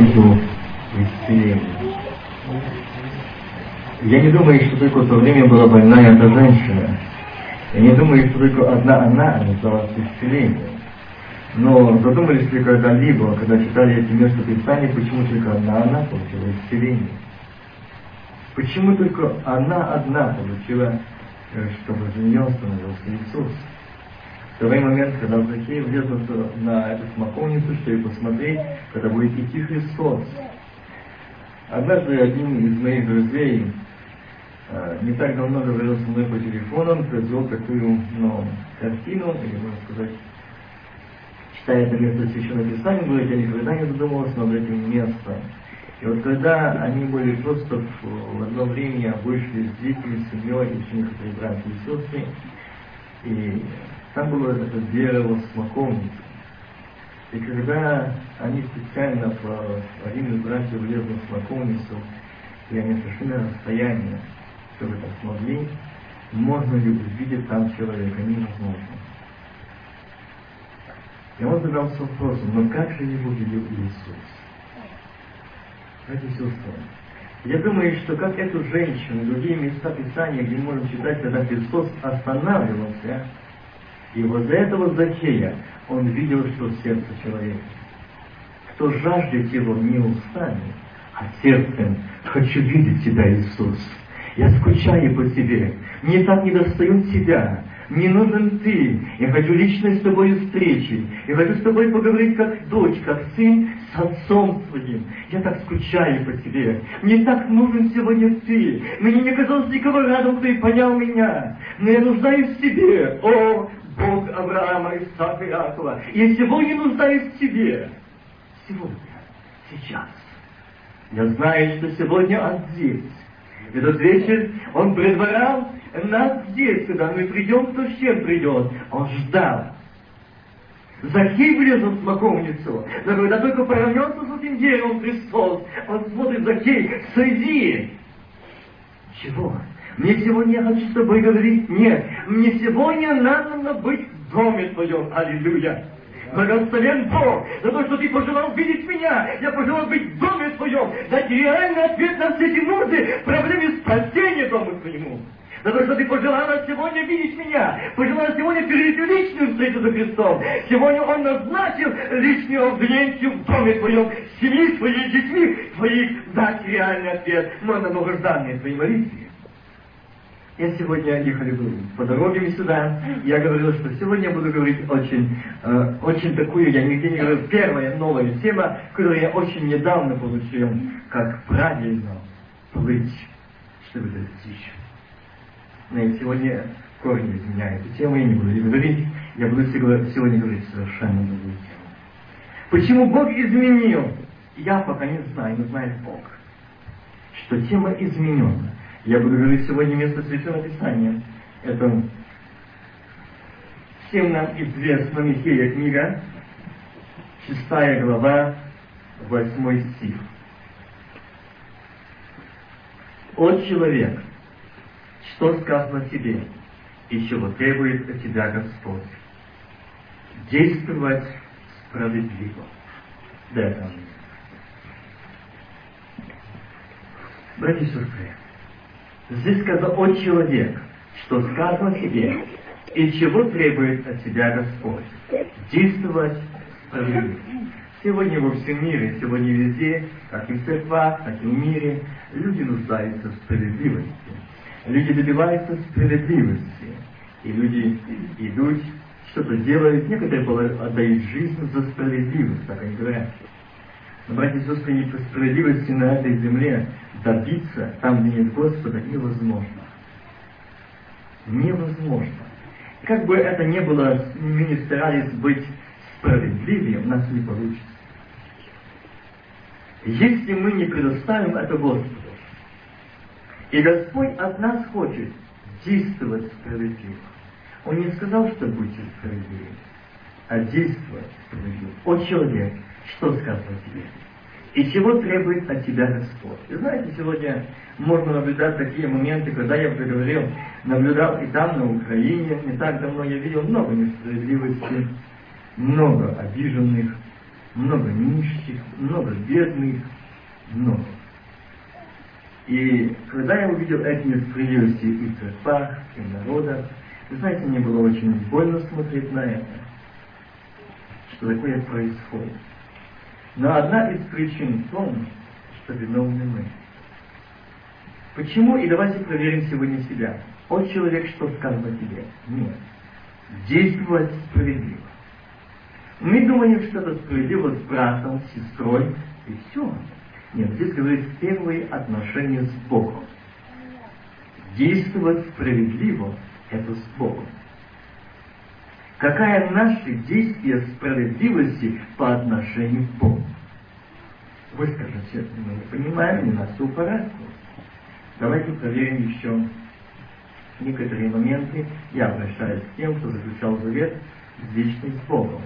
в исцелении. Я не думаю, что только в то время была больная эта женщина. Я не думаю, что только одна она нуждалась в исцелении. Но задумались ли когда-либо, когда читали эти места Писания, почему только одна она получила исцеление? Почему только она одна получила, э, чтобы за нее становился Иисус? Тот момент, когда Закей влез на эту смоковницу, чтобы посмотреть, когда будет идти Христос. Однажды один из моих друзей э, не так давно говорил со мной по телефону, он произвел такую ну, картину, или можно сказать, читая это место Священного Писания, говорит, я никогда не задумывался над этим местом. И вот когда они были просто в, в одно время вышли с детьми, с семьей, еще некоторые братья и сестры, и там было это дерево смоковницы. И когда они специально по один из братьев влез на смоковницу, и они сошли на расстояние, чтобы это смогли, можно ли увидеть там человека? Невозможно. И он задался вопросом, но как же его видел Иисус? Братья и сестры, я думаю, что как эту женщину, другие места Писания, где можем читать, когда Христос останавливался, и вот этого Захея он видел, что в сердце человека. Кто жаждет его не устами, а сердцем, хочу видеть тебя, Иисус. Я скучаю по тебе. Мне так не достают тебя. Мне нужен ты. Я хочу лично с тобой встречи. Я хочу с тобой поговорить как дочь, как сын с отцом своим. Я так скучаю по тебе. Мне так нужен сегодня ты. Мне не казалось никого рядом, кто понял меня. Но я нуждаюсь в тебе. О, Бог Авраама, Исаака и Иакова. Я сегодня нуждаюсь в тебе. Сегодня. Сейчас. Я знаю, что сегодня Он здесь. Этот вечер Он предварял нас здесь, когда мы придем, кто с чем придет. Он ждал. Захей влез в смоковницу, но когда только повернется с этим деревом Христос, он смотрит, Захей, сойди. Чего? Мне сегодня я хочу с тобой говорить, нет. Мне сегодня надо быть в доме твоем. Аллилуйя. Благословен Бог за то, что ты пожелал видеть меня. Я пожелал быть в доме твоем. Дать реальный ответ на все эти нужды, проблемы спасения дома твоему. За то, что ты пожелала сегодня видеть меня, пожелала сегодня перейти личную встречу за Христом. Сегодня Он назначил личную аудиенцию в доме твоем, в семье своей, детьми твоих, дать реальный ответ, но на долгожданные твои молитвы. Я сегодня ехали по дороге сюда, я говорил, что сегодня я буду говорить очень, э, очень такую, я нигде не говорил, первая новая тема, которую я очень недавно получил, как правильно плыть, чтобы достичь. Но я сегодня корень из эту тему я не буду говорить, я буду сегодня говорить совершенно другую тему. Почему Бог изменил? Я пока не знаю, но знает Бог, что тема изменена. Я буду говорить сегодня место Священного Писания. Это всем нам известна Михея книга, шестая глава, восьмой стих. «О человек, что сказано тебе, и чего требует от тебя Господь? Действовать справедливо». Да, это Братья и сестры, Здесь сказано о человек, что сказано тебе, и чего требует от тебя Господь. Действовать справедливо. Сегодня во всем мире, сегодня везде, как и в церквах, так и в мире, люди нуждаются в справедливости. Люди добиваются справедливости. И люди идут, что-то делают, некоторые отдают жизнь за справедливость, так они говорят. Но, братья и сестры, не по справедливости на этой земле добиться там, где нет Господа, невозможно. Невозможно. Как бы это ни было, мы не старались быть справедливее, у нас не получится. Если мы не предоставим это Господу, и Господь от нас хочет действовать справедливо. Он не сказал, что будьте справедливы, а действовать справедливо. О человек, что сказано тебе? И чего требует от тебя Господь? И знаете, сегодня можно наблюдать такие моменты, когда я уже говорил, наблюдал и там, на Украине, не так давно я видел много несправедливости, много обиженных, много нищих, много бедных, много. И когда я увидел эти несправедливости и в церквах, и в народах, вы знаете, мне было очень больно смотреть на это, что такое происходит. Но одна из причин в том, что виновны мы. Почему? И давайте проверим сегодня себя. О, человек, что сказал о тебе? Нет. Действовать справедливо. Мы думаем, что это справедливо с братом, с сестрой, и все. Нет, здесь говорится первые отношения с Богом. Действовать справедливо – это с Богом. Какая наше действие справедливости по отношению к Богу? Вы скажете, мы не понимаем, не нас все в порядке. Давайте проверим еще некоторые моменты. Я обращаюсь к тем, кто заключал завет с вечным Богом.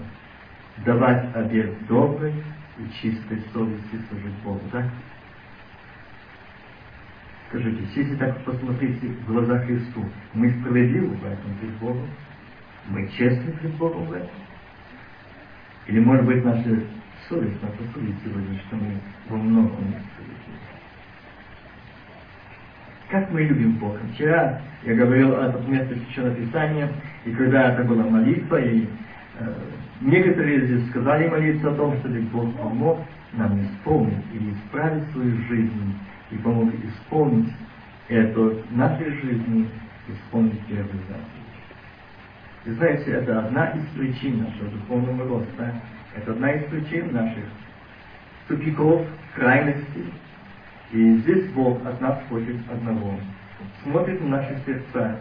Давать обед добрый и чистой совести служить Богу, да? Скажите, если так посмотрите в глаза Христу, мы справедливы в этом перед Богом? Мы честны перед Богом в этом? Или, может быть, наша совесть нас осудит сегодня, что мы во многом? Как мы любим Бога. Вчера я говорил о этом месте Священного Писания, и когда это была молитва, и э, некоторые здесь сказали молиться о том, чтобы Бог помог нам исполнить или исправить свою жизнь, и помог исполнить это в нашей жизни, исполнить первый заповедь. Вы знаете, это одна из причин нашего духовного роста. Это одна из причин наших тупиков, крайностей. И здесь Бог от нас хочет одного. Смотрит на наши сердца,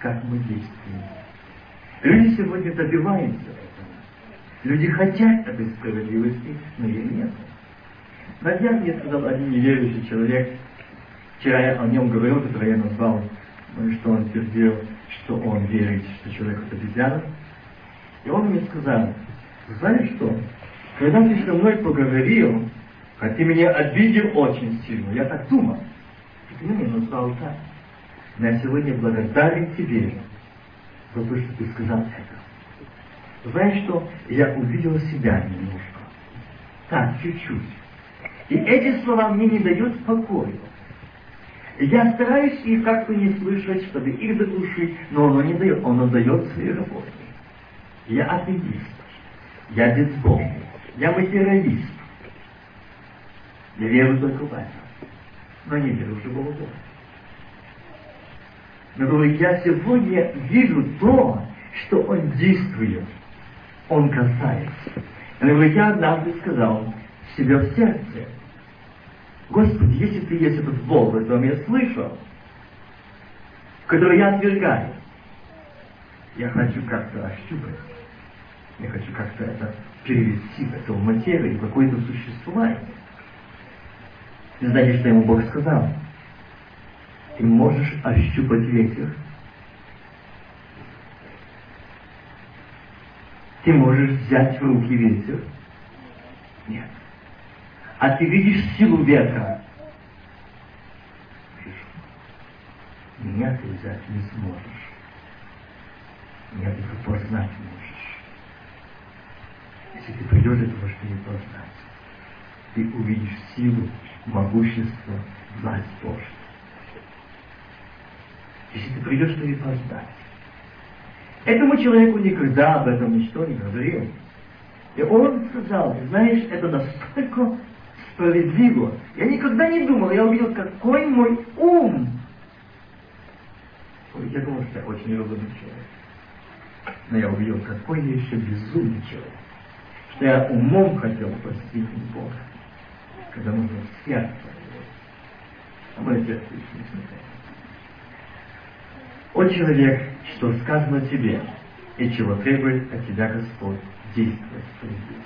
как мы действуем. Люди сегодня добиваются этого. Люди хотят этой справедливости, но ее нет. На днях мне сказал один неверующий человек, вчера я о нем говорил, который я назвал, что он твердил, что он верит, что человек это обезьяна. И он мне сказал, знаешь что, когда ты со мной поговорил, а ты меня обидел очень сильно, я так думал, ты меня назвал так. Но я сегодня благодарен тебе за то, что ты сказал это. Знаешь что, я увидел себя немножко. Так, чуть-чуть. И эти слова мне не дают покоя. Я стараюсь их как-то не слышать, чтобы их заглушить, но оно не дает, оно дает свои работы. Я атеист, я безбожник, я материалист. Я верю только в это, но не верю в живого Бога. Но говорю, я сегодня вижу то, что Он действует, Он касается. Я говорю, я однажды сказал себе в сердце, Господи, если Ты есть этот Бог, о я слышал, который я отвергаю, я хочу как-то ощупать, я хочу как-то это перевести в эту материю, какое-то существование. И знаете, что ему Бог сказал? Ты можешь ощупать ветер. Ты можешь взять в руки ветер. Нет а ты видишь силу ветра. Меня ты взять не сможешь. Меня ты познать можешь. Если ты придешь для того, чтобы познать, ты увидишь силу, могущество, власть Божью. Если ты придешь, чтобы познать. Этому человеку никогда об этом ничто не говорил. И он сказал, знаешь, это настолько справедливо. Я никогда не думал, я увидел, какой мой ум. Я думал, что я очень разумный человек. Но я увидел, какой я еще безумный человек. Что я умом хотел простить Бога. Когда нужно сердце. А мое сердце еще не. О человек, что сказано тебе, и чего требует от тебя Господь, действовать справедливо.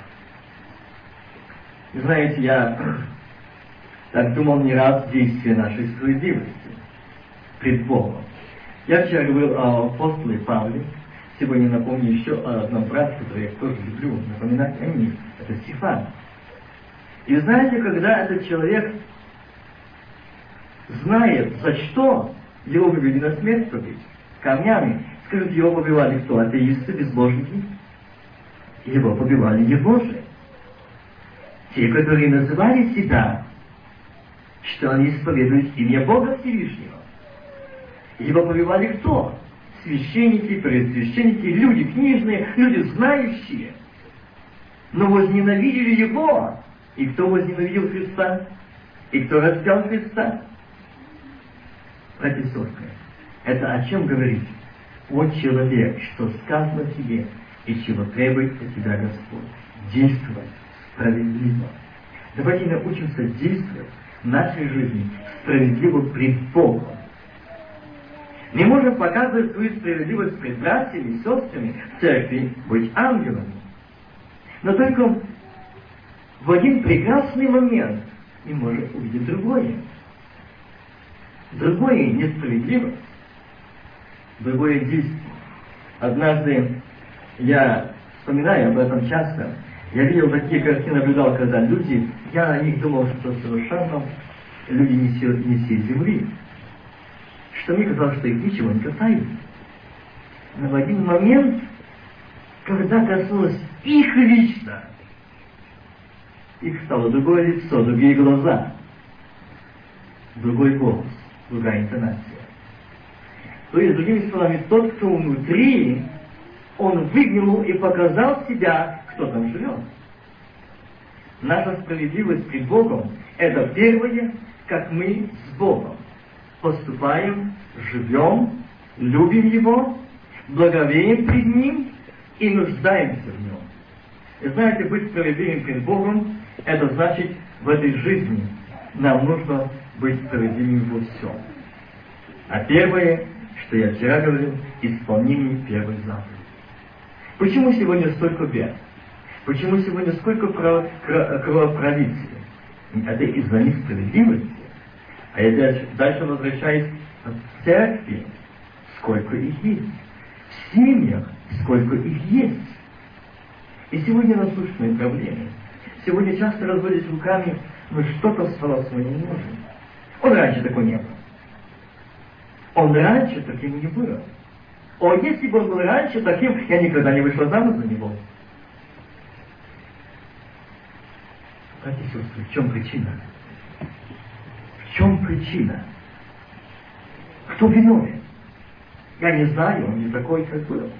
Знаете, я так думал не раз действия нашей справедливости пред Богом. Я вчера говорил о апостоле Павле. Сегодня напомню еще о одном брате, который я тоже люблю напоминать о них. Это Стефан. И знаете, когда этот человек знает, за что его вывели на смерть побить, камнями, скажите, его побивали кто? Атеисты, безбожники? Его побивали его же. Те, которые называли себя, что они исповедуют имя Бога Всевышнего. Его побивали кто? Священники, предсвященники, люди книжные, люди знающие. Но возненавидели Его. И кто возненавидел Христа? И кто распял Христа? Братья это о чем говорит? Вот человек, что сказано тебе, и чего требует от тебя Господь. Действовать справедливо. Давайте научимся действовать в нашей жизни справедливо пред Богом. Не можем показывать свою справедливость пред братьями и сестрами в церкви, быть ангелами. Но только в один прекрасный момент мы можем увидеть другое. Другое несправедливость, другое действие. Однажды я вспоминаю об этом часто. Я видел такие картины, наблюдал, когда люди, я о них думал, что совершенно люди не не сей земли. Что мне казалось, что их ничего не касается. Но в один момент, когда коснулось их лично, их стало другое лицо, другие глаза, другой голос, другая интонация. То есть, другими словами, тот, кто внутри, он выглянул и показал себя, кто там живет. Наша справедливость пред Богом – это первое, как мы с Богом поступаем, живем, любим Его, благовеем пред Ним и нуждаемся в Нем. И знаете, быть справедливым перед Богом – это значит в этой жизни нам нужно быть справедливым во всем. А первое, что я вчера говорил, исполнение первой заповеди. Почему сегодня столько бед? Почему сегодня сколько кровопролития? Это из-за несправедливости. А я дальше, дальше возвращаюсь в церкви, сколько их есть. В семьях, сколько их есть. И сегодня насущные проблемы. Сегодня часто разводят руками, но что-то стало своим не нужно. Он раньше такой не был. Он раньше таким не был. О, если бы он был раньше таким, я никогда не вышла замуж за него. Братья и сестры, в чем причина? В чем причина? Кто виновен? Я не знаю, он не такой, как был.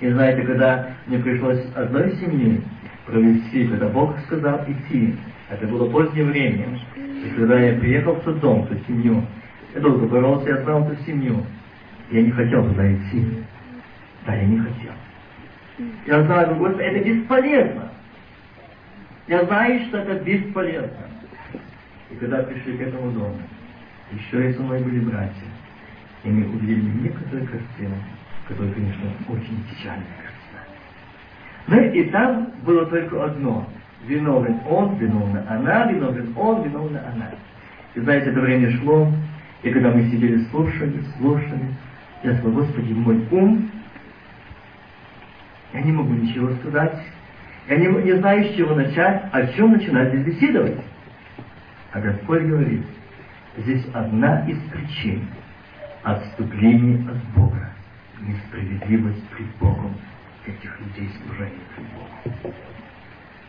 И знаете, когда мне пришлось одной семье провести, когда Бог сказал идти, это было позднее время, и когда я приехал в тот дом, в ту семью, я долго боролся, я знал эту семью, я не хотел туда идти. Да, я не хотел. Я знаю, Господи, это бесполезно. Я знаю, что это бесполезно. И когда пришли к этому дому, еще и со мной были братья, и мы увидели некоторые картины, которые, конечно, очень печальные картины. Но и там было только одно. Виновен он, виновна она, виновен он, виновна она. И знаете, это время шло, и когда мы сидели, слушали, слушали, я сказал, Господи, мой ум, я не могу ничего сказать, я не, не знаю, с чего начать, о чем начинать здесь беседовать. А Господь говорит, здесь одна из причин отступления от Бога, несправедливость пред Богом этих людей служения пред Богом.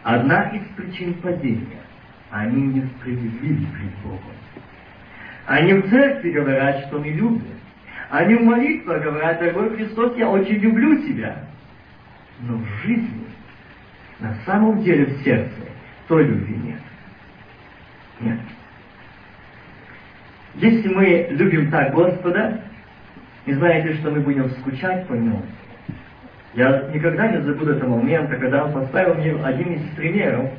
Одна из причин падения, они несправедливы пред Богом. Они в церкви говорят, что мы любят. Они в молитвах говорят, дорогой Христос, я очень люблю Тебя. Но в жизни, на самом деле в сердце, той любви нет. Нет. Если мы любим так Господа, и знаете, что мы будем скучать по Нему, я никогда не забуду этого момента, когда Он поставил мне один из примеров,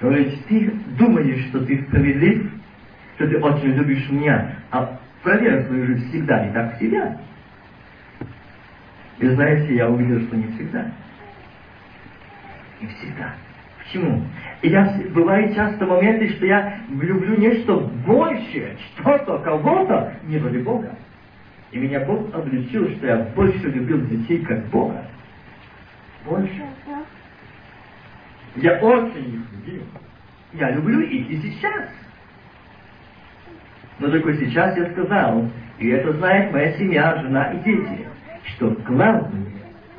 говорит, ты думаешь, что ты справедлив, что ты очень любишь меня, а проверь свою жизнь всегда и так себя. И знаете, я увидел, что не всегда. Не всегда. Почему? Я, бывают часто моменты, что я люблю нечто большее, что-то, кого-то, нежели Бога. И меня Бог обличил, что я больше любил детей, как Бога. Больше. Я очень их любил. Я люблю их и сейчас. Но только сейчас я сказал, и это знает моя семья, жена и дети, что главное,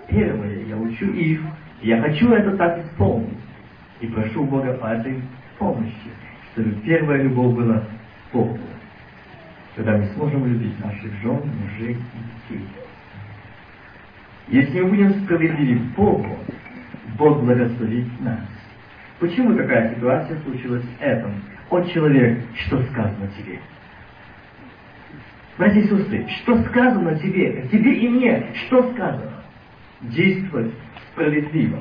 первое, я учу их, я хочу это так исполнить. И прошу Бога этой помощи, чтобы первая любовь была Богу. Тогда мы сможем любить наших жен, мужей и детей. Если мы будем справедливы Богу, Бог благословит нас. Почему такая ситуация случилась с этим? От человек, что сказано тебе? Братья и сестры, что сказано тебе, тебе и мне, что сказано? Действовать справедливо.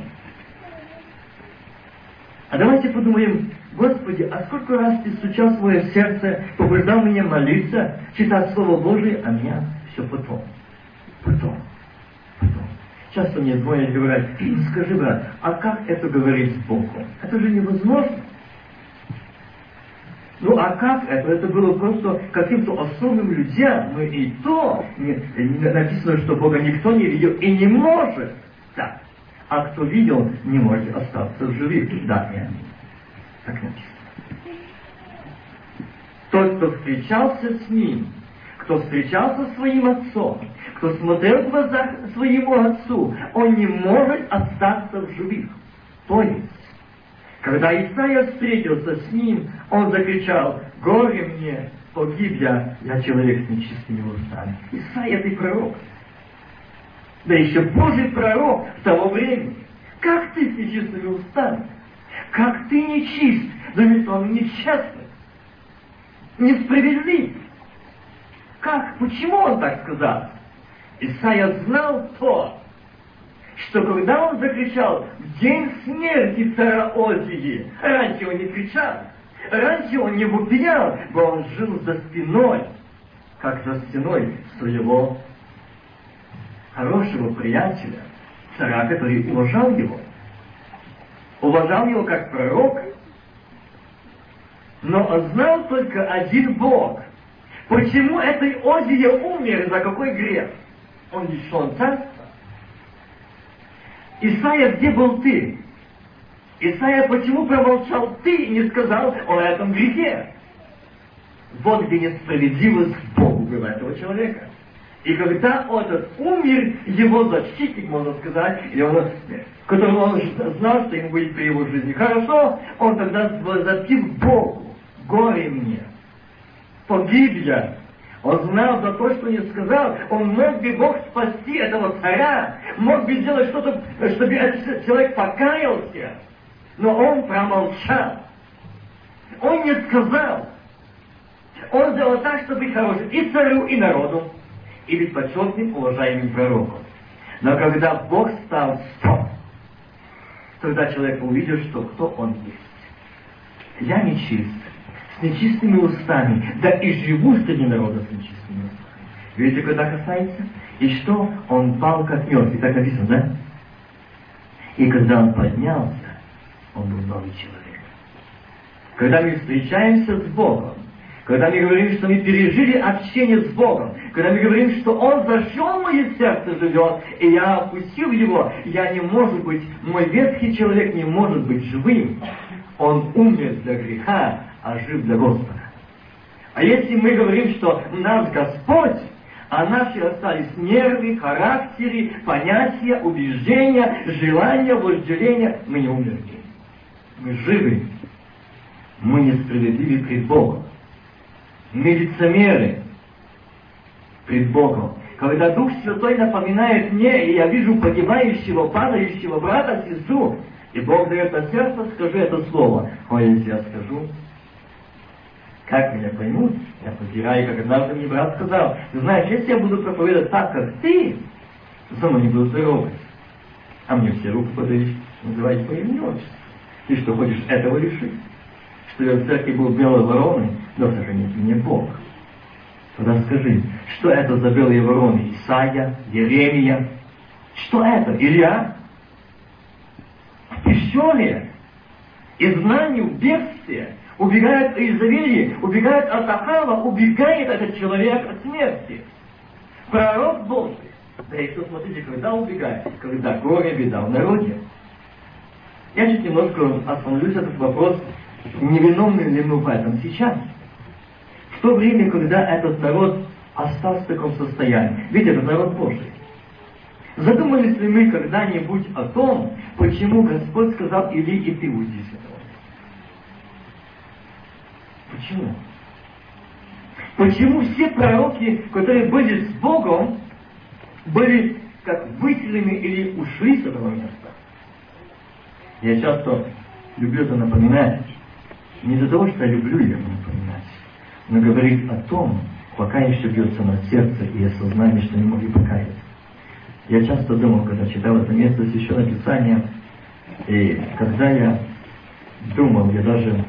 А давайте подумаем, Господи, а сколько раз Ты стучал в мое сердце, побуждал меня молиться, читать Слово Божие, а меня все потом. Потом. Потом. Часто мне и говорят, скажи, брат, а как это говорить с Богом? Это же невозможно. Ну а как это? Это было просто каким-то особым людям. Ну и то написано, что Бога никто не видел и не может. Так. А кто видел, не может остаться в живых. Да, аминь. Так написано. Тот, кто встречался с ним, кто встречался с своим отцом, кто смотрел в глаза своему отцу, он не может остаться в живых. То есть, когда Исаия встретился с ним, он закричал, «Горе мне, погиб я, я человек с нечистыми устами». Исаия, ты пророк. Да еще Божий пророк того времени. Как ты с нечистыми устами? Как ты нечист, заметом нечестный, несправедлив? Как? Почему он так сказал? Исайя знал то, что когда он закричал в день смерти царя Озии, раньше он не кричал, раньше он не вопиял, но он жил за спиной, как за спиной своего хорошего приятеля, царя, который уважал его. Уважал его как пророк, но знал только один Бог. Почему этой Озия умер, за какой грех? Он лишен царства. Исайя, где был ты? Исайя, почему промолчал ты и не сказал о этом грехе? Вот где несправедливость Богу была этого человека. И когда этот умер, его защитник, можно сказать, и он, которого он знал, что ему будет при его жизни хорошо, он тогда возопил Богу, горе мне, погиб я. Он знал за то, что не сказал, он мог бы Бог спасти этого царя, мог бы сделать что-то, чтобы этот человек покаялся, но он промолчал. Он не сказал. Он сделал так, чтобы быть хорошим и царю, и народу и быть почетным, уважаемым пророком. Но когда Бог стал стоп, тогда человек увидел, что кто он есть. Я нечист, с нечистыми устами, да и живу среди народа с нечистыми устами. Видите, когда касается? И что? Он пал как мертвый, так написано, да? И когда он поднялся, он был новый человек. Когда мы встречаемся с Богом, когда мы говорим, что мы пережили общение с Богом, когда мы говорим, что Он зашел в мое сердце живет, и я опустил его, я не может быть, мой ветхий человек не может быть живым. Он умер для греха, а жив для Господа. А если мы говорим, что нас Господь, а наши остались нервы, характеры, понятия, убеждения, желания, вожделения, мы не умерли. Мы живы. Мы несправедливы пред Богом мы лицемеры пред Богом. Когда Дух Святой напоминает мне, и я вижу погибающего, падающего брата, сестру, и Бог дает на сердце, скажи это слово. Ой, если я скажу, как меня поймут? Я потеряю, как однажды мне брат сказал, ты знаешь, если я буду проповедовать так, как ты, то со мной не будут здоровы. А мне все руку подают, называйте по имени отчеству. Ты что, хочешь этого решить? Что я в церкви был белой вороной, но сохраните мне Бог. Тогда скажи, что это за белые вороны? Исаия, Еремия? Что это? Илья? В пещере, из знаний в бегстве, убегает из Завели, убегает от Ахава, убегает этот человек от смерти. Пророк Божий. Да и что, смотрите, когда убегает? Когда горе, беда в народе. Я чуть немножко остановлюсь этот вопрос невиновны ли мы в этом сейчас? В то время, когда этот народ остался в таком состоянии. Ведь это народ Божий. Задумались ли мы когда-нибудь о том, почему Господь сказал, иди и ты уйди с этого? Почему? Почему все пророки, которые были с Богом, были как выселены или ушли с этого места? Я часто люблю это напоминать, не из-за того, что я люблю это напоминать, но говорить о том, пока еще бьется на сердце и осознание, что не могли покаяться. Я часто думал, когда читал это место еще Писания, и когда я думал, я даже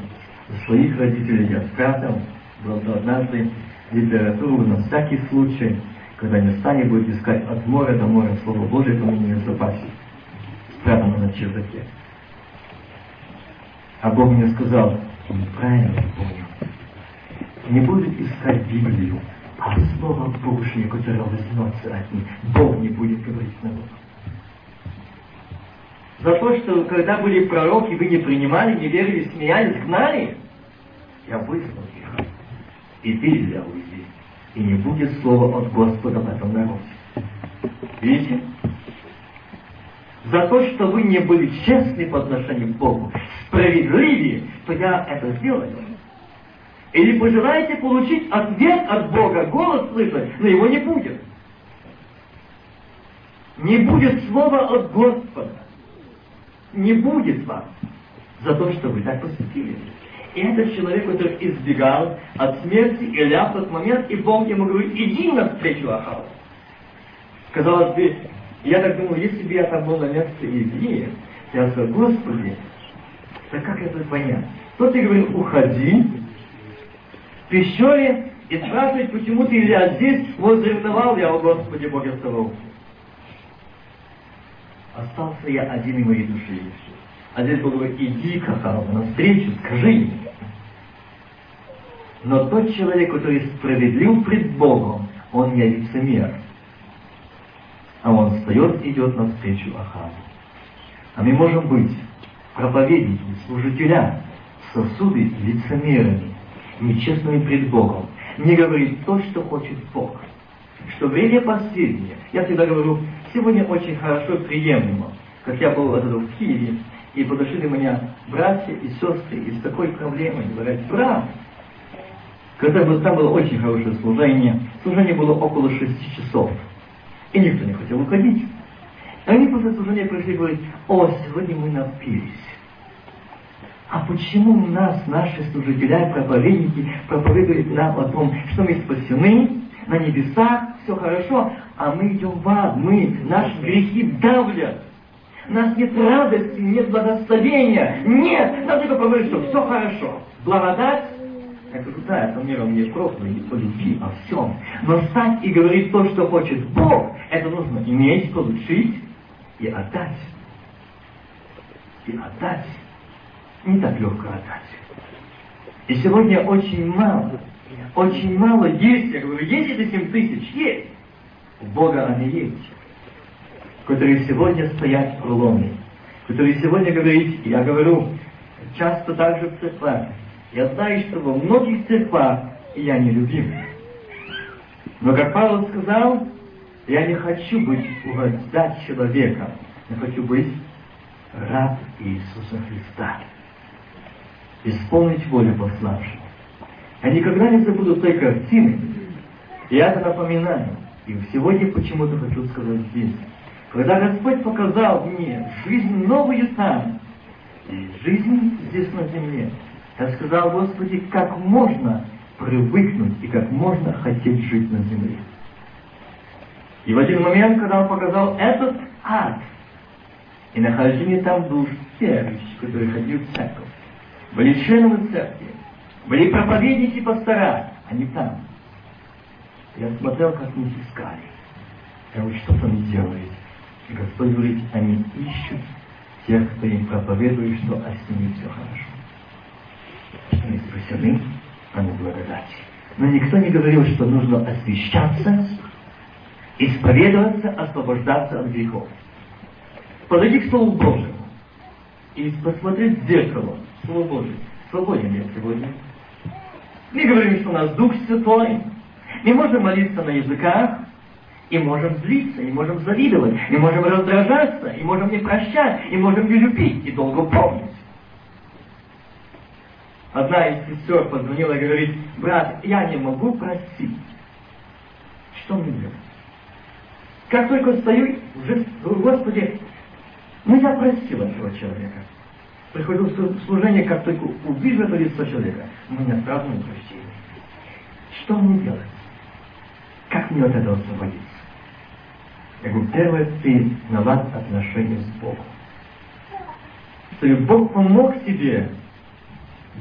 своих родителей я спрятал, был однажды литературу на всякий случай, когда не станет будет искать от моря до моря Слово Божие, то у меня в запасе, спрятано на чердаке. А Бог мне сказал, он правильно понял. Не будет искать Библию, а Слово Божье, которое возьмется от них. Бог не будет говорить с народом. За то, что когда были пророки, вы не принимали, не верили, смеялись, гнали, я выслал их. И взял уйди. И не будет слова от Господа в этом народе. Видите? За то, что вы не были честны по отношению к Богу, справедливее, то я это сделаю. Или пожелаете получить ответ от Бога, голос слышать, но его не будет. Не будет слова от Господа. Не будет вас за то, что вы так поступили. И этот человек, который избегал от смерти Илья в тот момент, и Бог ему говорит, иди навстречу Ахаву. Казалось бы, я так думал, если бы я там был на месте Илии, я сказал, Господи, да как это понять? Тот и говорит, уходи, пещере и спрашивает, почему ты Илья здесь, возревновал я, о Господи Боге Саваоф. Остался я один и моей души еще. А здесь Бог говорит, иди к Ахаву навстречу, скажи ему. Но тот человек, который справедлив пред Богом, он не лицемер. А он встает и идет навстречу Ахаву. А мы можем быть проповедники, служителя, сосуды лицемерами, нечестными пред Богом, не говорит то, что хочет Бог. Что время последнее, я всегда говорю, сегодня очень хорошо и приемлемо. Как я был в Киеве, и подошли до меня братья и сестры и с такой проблемой, говорят, брат, когда бы там было очень хорошее служение, служение было около шести часов, и никто не хотел уходить. Они после служения пришли и говорят, о, сегодня мы напились. А почему нас наши служители, проповедники проповедуют нам о том, что мы спасены, на небесах, все хорошо, а мы идем в ад, мы, наши грехи давлят. У нас нет радости, нет благословения. Нет, надо только говорить, что все хорошо. Благодать, я говорю, да, это миром не просто не по любви, а всем. Но стать и говорить то, что хочет Бог, это нужно иметь, получить и отдать. И отдать не так легко отдать. И сегодня очень мало, очень мало есть, я говорю, есть это 7 тысяч, есть. У Бога они есть. Которые сегодня стоят в проломе. Которые сегодня говорят, я говорю, часто также в церквах. Я знаю, что во многих церквах я не любим. Но, как Павел сказал, я не хочу быть угождать человека. Я хочу быть раб Иисуса Христа исполнить волю пославшего. Я никогда не забуду той картины. Я это напоминаю. И сегодня почему-то хочу сказать здесь. Когда Господь показал мне жизнь новую там, и жизнь здесь на земле, я сказал, Господи, как можно привыкнуть и как можно хотеть жить на земле. И в один момент, когда он показал этот ад, и нахождение там душ тех, которые ходили в церковь, были членами церкви, были проповедники пастора, они там. Я смотрел, как них искали. Я говорю, что там делают? И Господь говорит, они ищут тех, кто им проповедует, что а с ними все хорошо. Они спасены, они благодати. Но никто не говорил, что нужно освещаться, исповедоваться, освобождаться от грехов. Подойди к Слову Божьему и посмотреть в зеркало, Слово Божие. свободен я сегодня. Мы говорим, что у нас Дух Святой. Мы можем молиться на языках, и можем злиться, и можем завидовать, и можем раздражаться, и можем не прощать, и можем не любить, и долго помнить. Одна из сестер позвонила и говорит, брат, я не могу простить. Что мне делать? Как только стою, уже, Господи, ну я простил этого человека. Прихожу в служение, как только увижу это лицо человека, меня сразу не прощение. Что мне делать? Как мне от этого освободиться? Я говорю, первое, ты наладь отношения с Богом. Чтобы Бог помог тебе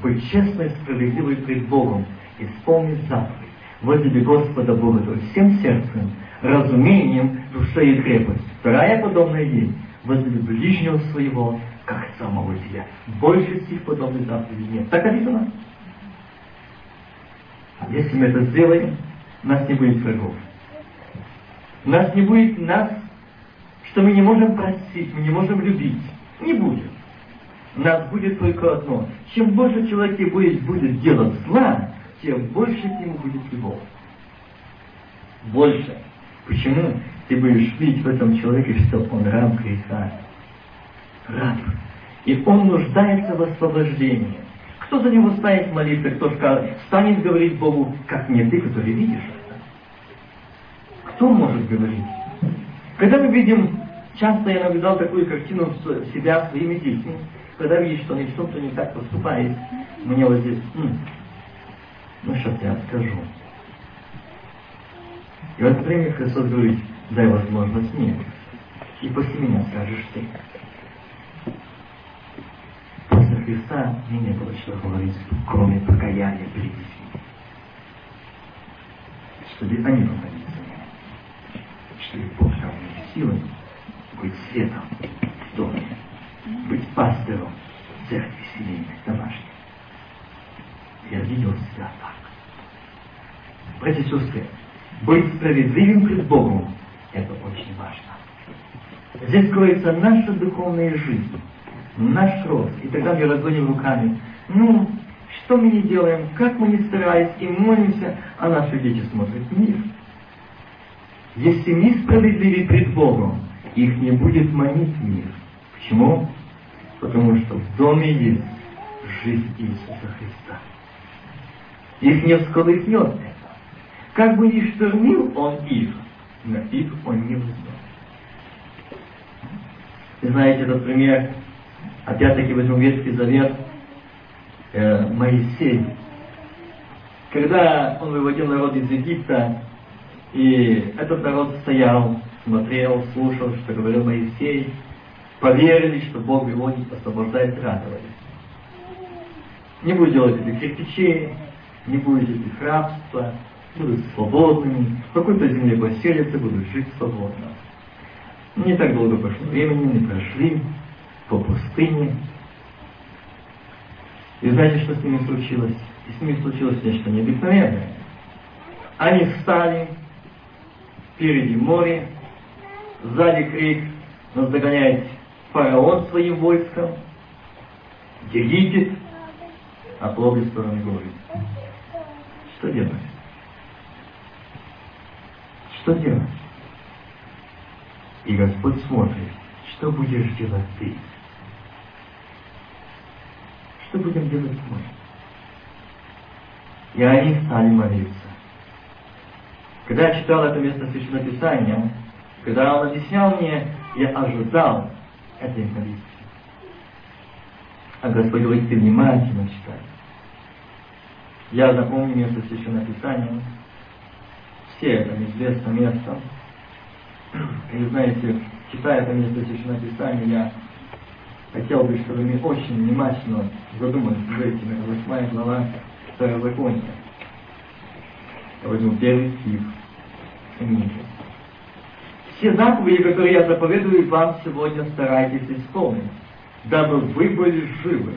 быть честной, справедливой пред Богом, исполнить заповедь. Возлюби Господа Бога то всем сердцем, разумением, душой и крепостью. Вторая подобная ей. Возлюби ближнего своего, как самого себя. Больше всех подобных заповедей нет. Так написано. Если мы это сделаем, у нас не будет врагов. У нас не будет нас, что мы не можем простить, мы не можем любить. Не будет. У нас будет только одно. Чем больше человек будет, будет делать зла, тем больше к нему будет любовь. Больше. Почему? Ты будешь видеть в этом человеке, что он раб греха. Раб. И он нуждается в освобождении. Кто за него станет молиться, кто станет говорить Богу, как не ты, который видишь кто может говорить? Когда мы видим, часто я наблюдал такую картину себя своими детьми, когда видишь, что они что-то не так поступает, мне вот здесь, М, ну сейчас я скажу. И в это время Христос говорит, дай возможность мне, и после меня скажешь ты. Христа мне не было чего говорить, кроме покаяния перед детьми. Чтобы они помогли что Бог дал мне силы быть светом в доме, быть пастором церкви семейной, домашней. Я видел себя так. Братья и сестры, быть справедливым пред Богом – это очень важно. Здесь кроется наша духовная жизнь, наш рост. И тогда мы разводим руками. Ну, что мы не делаем, как мы не старались и молимся, а наши дети смотрят мир. Если мы справедливы пред Богом, их не будет манить мир. Почему? Потому что в доме есть жизнь Иисуса Христа. Их не всколыхнет это. Как бы ни штормил он их, но их он не. Вы знаете этот пример, опять-таки возьмем Ветхий Завет, э, Моисей. Когда он выводил народ из Египта, и этот народ стоял, смотрел, слушал, что говорил Моисей, поверили, что Бог его освобождает, радовались. Не будет делать этих кирпичей, не будет этих рабства, будут свободными, в какой-то земле поселятся, будут жить свободно. Не так долго прошло времени, не прошли по пустыне. И знаете, что с ними случилось? И с ними случилось нечто необыкновенное. Они встали, Впереди море, сзади крик, нас догоняет фараон своим войском, Египет, а по обе стороны горы. Что делать? Что делать? И Господь смотрит, что будешь делать ты? Что будем делать мы? И они стали молиться. Когда я читал это место Священного Писания, когда он объяснял мне, я ожидал этой молитвы. А Господь говорит, ты внимательно читай. Я запомню место Священного Писания. Все это известно место. И знаете, читая это место Священного Писания, я хотел бы, чтобы мы очень внимательно задумались над этим. Это восьмая глава Второзакония. Я возьму первый стих. Все заповеди, которые я заповедую вам сегодня, старайтесь исполнить, дабы вы были живы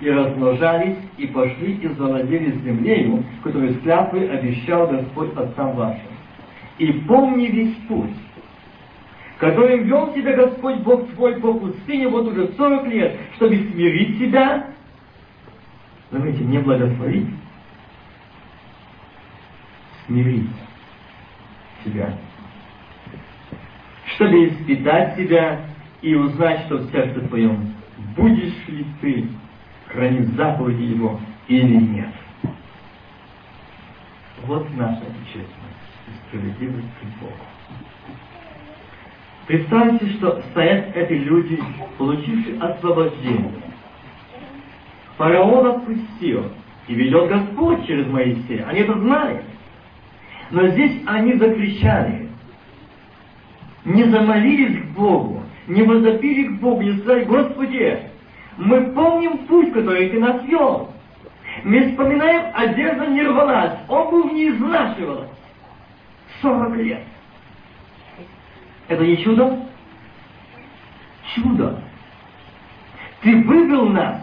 и размножались, и пошли и завладели землею, которую с обещал Господь отцам вашим. И помни весь путь, которым вел тебя Господь Бог твой по пустыне вот уже сорок лет, чтобы смирить тебя Заметьте, не благословить, смирить себя, чтобы испытать себя и узнать, что в сердце твоем, будешь ли ты хранить заповеди Его или нет. Вот наша честность и справедливость пред Богом. Представьте, что стоят эти люди, получившие освобождение. Фараон отпустил, и ведет Господь через Моисея. Они это знали. Но здесь они закричали, не замолились к Богу, не возопили к Богу, не сказали, Господи, мы помним путь, который Ты нас вел. Мы вспоминаем, одежда не рвалась, обувь не изнашивалась. Сорок лет. Это не чудо? Чудо. Ты вывел нас.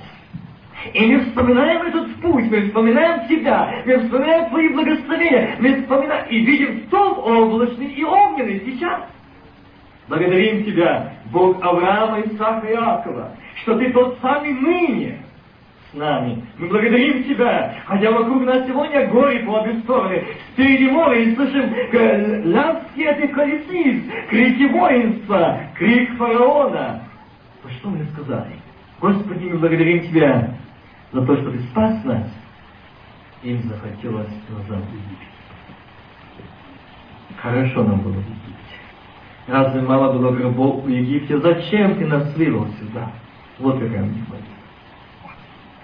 И мы вспоминаем этот путь, мы вспоминаем Тебя, мы вспоминаем Твои благословения, мы вспоминаем и видим том облачный и огненный сейчас. Благодарим Тебя, Бог Авраама, Исаака и Иакова, что Ты тот самый ныне с нами. Мы благодарим Тебя, хотя вокруг нас сегодня горе по обе стороны. Впереди море и слышим лязги этих колесниц, крики воинства, крик фараона. То что мы сказали? Господи, мы благодарим Тебя за то, что Ты спас нас. Им захотелось назад Египет. Хорошо нам было в Египте. Разве мало было гробов в Египте? Зачем Ты нас вывел сюда? Вот какая мне.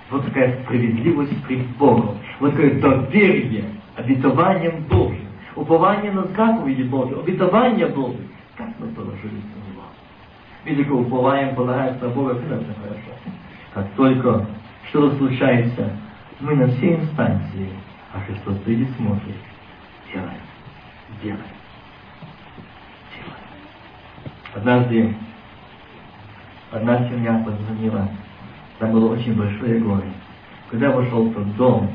Вот такая справедливость пред Богом. Вот такое доверие обетованием Божьим. Упование на заповеди Божьи, обетование Божье. Как мы положились на Него? Только уповаем, полагается на Бога, это хорошо. Как только что-то случается, мы на всей инстанции, а Христос стоит и смотрит. Делаем, делаем, делаем. Однажды одна семья позвонила, там было очень большое горе. Когда я вошел в тот дом,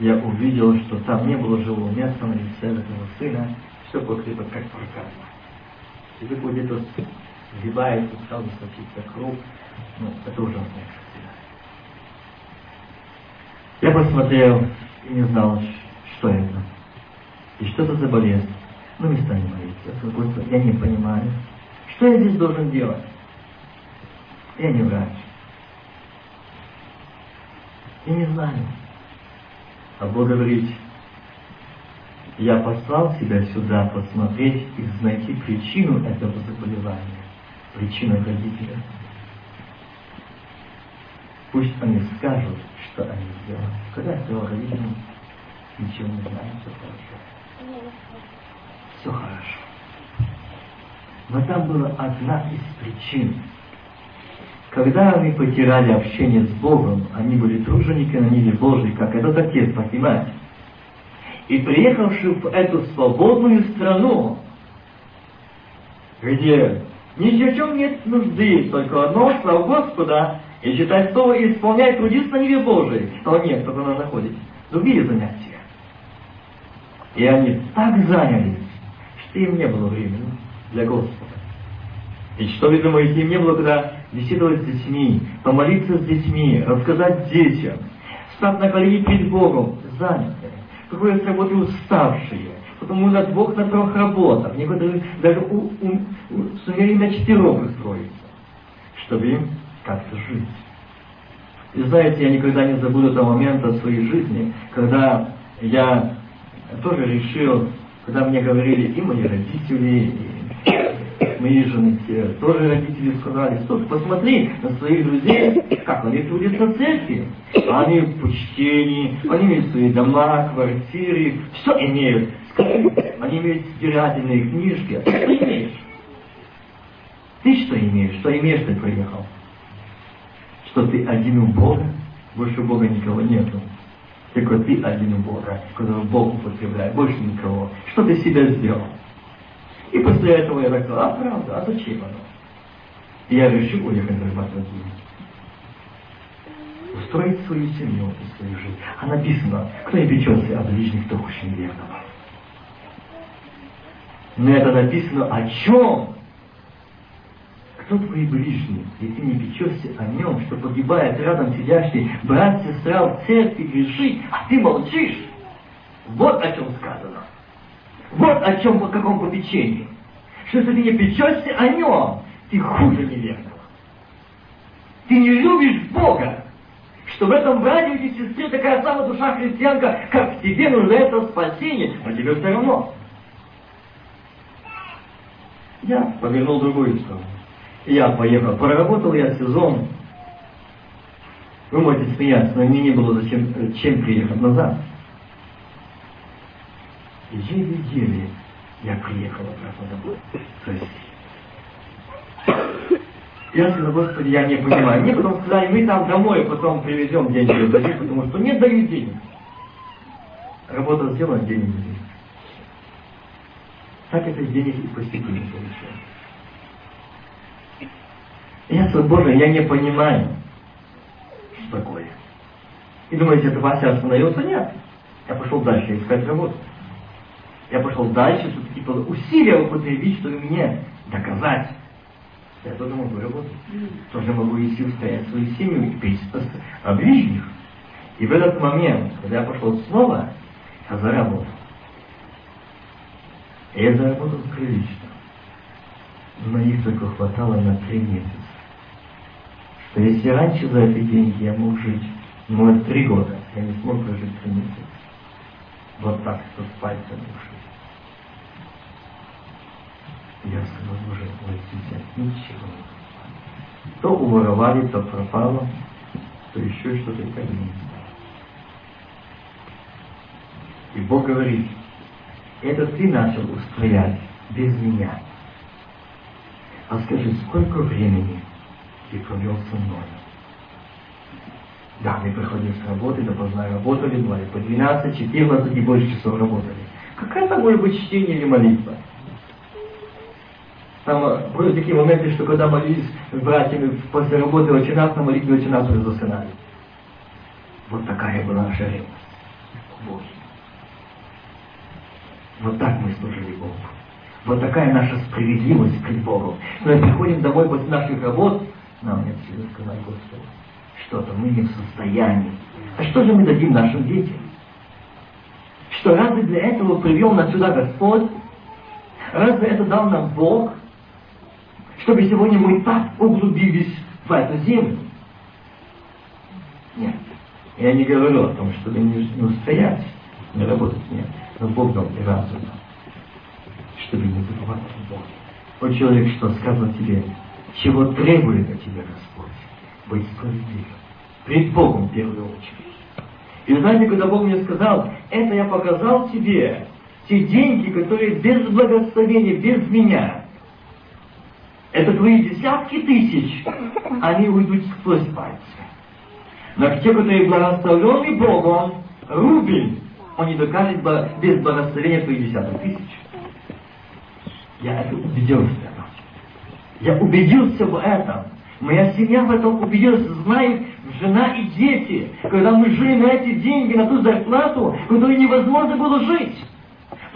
я увидел, что там не было живого места на лице этого сына, все покрыто как проказа. И вы где-то сгибается, сразу сочится кровь, ну, это ужасная картина. Я посмотрел и не знал, что это. И что это за болезнь. Ну, не станем молиться. Я не понимаю. Что я здесь должен делать? Я не врач. Я не знаю. А Бог говорит, я послал тебя сюда посмотреть и найти причину этого заболевания, причину родителя. Пусть они скажут, что они сделали. Когда я сказал родителям, ничего не знаю, все хорошо. Все хорошо. Но там была одна из причин. Когда они потеряли общение с Богом, они были труженики на Ниве Божьей, как этот отец, так и приехавши в эту свободную страну, где ни в чем нет нужды, только одно, слава Господа, и читать Слово и исполнять, трудиться на Ниве Божией. Нет, только она находит другие занятия. И они так занялись, что им не было времени для Господа. И что, думаете, им не было когда беседовать с детьми, помолиться с детьми, рассказать детям, стать на колени перед Богом, занятые, приходят с работы уставшие, потому на двух, на трех работах, некоторые даже у, у, у, сумели на четырех устроиться, чтобы им как-то жить. И знаете, я никогда не забуду того момента своей жизни, когда я тоже решил, когда мне говорили и мои родители, и мои жены тоже родители сказали, что посмотри на своих друзей, как они трудятся в церкви. Они в почтении, они имеют свои дома, квартиры, все имеют. Они имеют стирательные книжки. Ты имеешь? Ты что имеешь? Что имеешь, ты приехал? что ты один у Бога, больше у Бога никого нету. Только ты один у Бога, которого Бог употребляет, больше никого. Что ты себя сделал? И после этого я так сказал, а правда, а зачем оно? И я решил уехать зарабатывать деньги. Устроить свою семью и свою жизнь. А написано, кто не печется о ближних, то уж неверного. Но это написано о чем? кто твои ближние, и ты не печешься о нем, что погибает рядом сидящий брат, сестра в церкви грешит, а ты молчишь? Вот о чем сказано. Вот о чем, по каком попечении. Что если ты не печешься о нем, ты хуже неверного. Ты не любишь Бога, что в этом брате и сестре такая самая душа христианка, как тебе нуждается в спасении, но тебе все равно. Я повернул другую сторону. Я поехал. Проработал я сезон. Вы можете смеяться, но мне не было зачем чем приехать назад. Еле-еле я приехал обратно домой. То есть я сказал, Господи, я не понимаю. Мне потом сказали, мы там домой потом привезем деньги дадим, потому что не дают денег. Работа сделана, денег не дают. Так это денег и постепенно получается. Я сказал, Боже, я не понимаю, что такое. И думаете, это Вася остановился? Нет. Я пошел дальше искать работу. Я пошел дальше, чтобы типа усилия употребить, чтобы мне доказать, я тоже могу работать. Тоже могу и сил стоять свою семью и петь о ближних. И в этот момент, когда я пошел снова, я заработал. И я заработал прилично. Но их только хватало на три месяца. Что если раньше за эти деньги я мог жить, ну, три года, я не смог прожить три месяца. Вот так, что с пальцем уши. Я сказал, Боже, платите, ничего. То уворовали, то пропало, то еще что-то и так. И Бог говорит, это ты начал устроять без меня. А скажи, сколько времени ты провел со мной? Да, мы приходили с работы, допоздна работали, бывали по 12, 14 и больше часов работали. Какая там может быть чтение или молитва? Там э, были такие моменты, что когда молились с братьями после работы очень раз на молитве очень раз уже засынали. Вот такая была наша ревность Богу. Вот так мы служили Богу. Вот такая наша справедливость пред Богом. Мы приходим домой после наших работ, нам нет силы сказать Господу, что-то мы не в состоянии. А что же мы дадим нашим детям? Что разве для этого привел нас сюда Господь? Разве это дал нам Бог? чтобы сегодня мы так углубились в эту землю. Нет. Я не говорю о том, чтобы не, не устоять, не работать, нет. Но Бог дал и разум, чтобы не забывать о Боге. Вот человек, что сказал тебе, чего требует от тебя Господь? Быть справедливым. Пред Богом в первую очередь. И знаете, когда Бог мне сказал, это я показал тебе, те деньги, которые без благословения, без меня, это твои десятки тысяч, они уйдут сквозь пальцы. Но те, которые благословлены Богом, рубль, он не докажет без благословения твоих десяток тысяч. Я это убедился. Я убедился в этом. Моя семья в этом убедилась, знает жена и дети. Когда мы жили на эти деньги, на ту зарплату, которой невозможно было жить.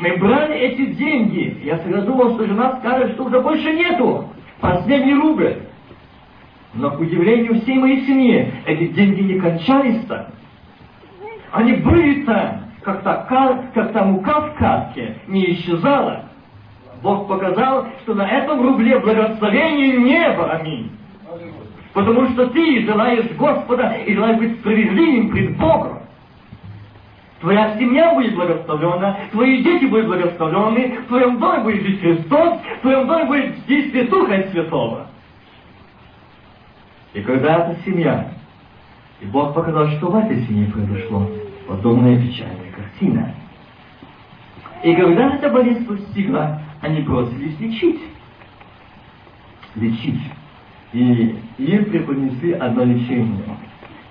Мы брали эти деньги. Я всегда думал, что жена скажет, что уже больше нету. Последний рубль. Но, к удивлению всей моей семьи, эти деньги не кончались там. Они были там, как, та, как та мука в катке не исчезала. Бог показал, что на этом рубле благословение неба. Аминь. Потому что ты желаешь Господа и желаешь быть справедливым пред Богом. Твоя семья будет благословлена, твои дети будут благословлены, в твоем доме будет жить Христос, в твоем доме будет действие Духа Святого. И когда эта семья, и Бог показал, что в этой семье произошло, подобная печальная картина. И когда эта болезнь постигла, они бросились лечить. Лечить. И им преподнесли одно лечение.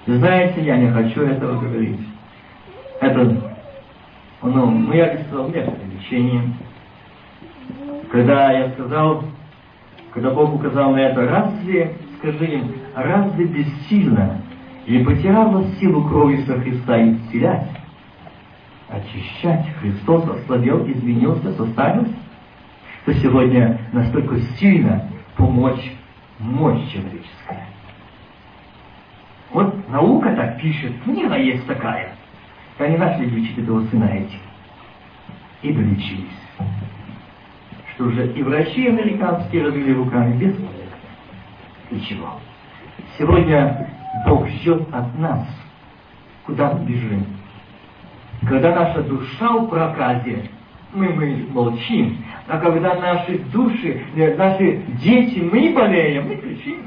Знаете, я не хочу этого говорить это, ну, я описывал некоторые лечения. Когда я сказал, когда Бог указал на это, разве, скажи им, разве бессильно или потеряла силу крови со Христа исцелять, очищать? Христос ослабел, изменился, составился? То сегодня настолько сильно помочь мощь человеческая. Вот наука так пишет, книга есть такая. И они начали лечить этого сына этим. И долечились. Что уже и врачи американские развели руками бесполезно. Ничего. Сегодня Бог ждет от нас, куда мы бежим. Когда наша душа в проказе, мы, мы молчим. А когда наши души, э, наши дети, мы болеем, мы кричим.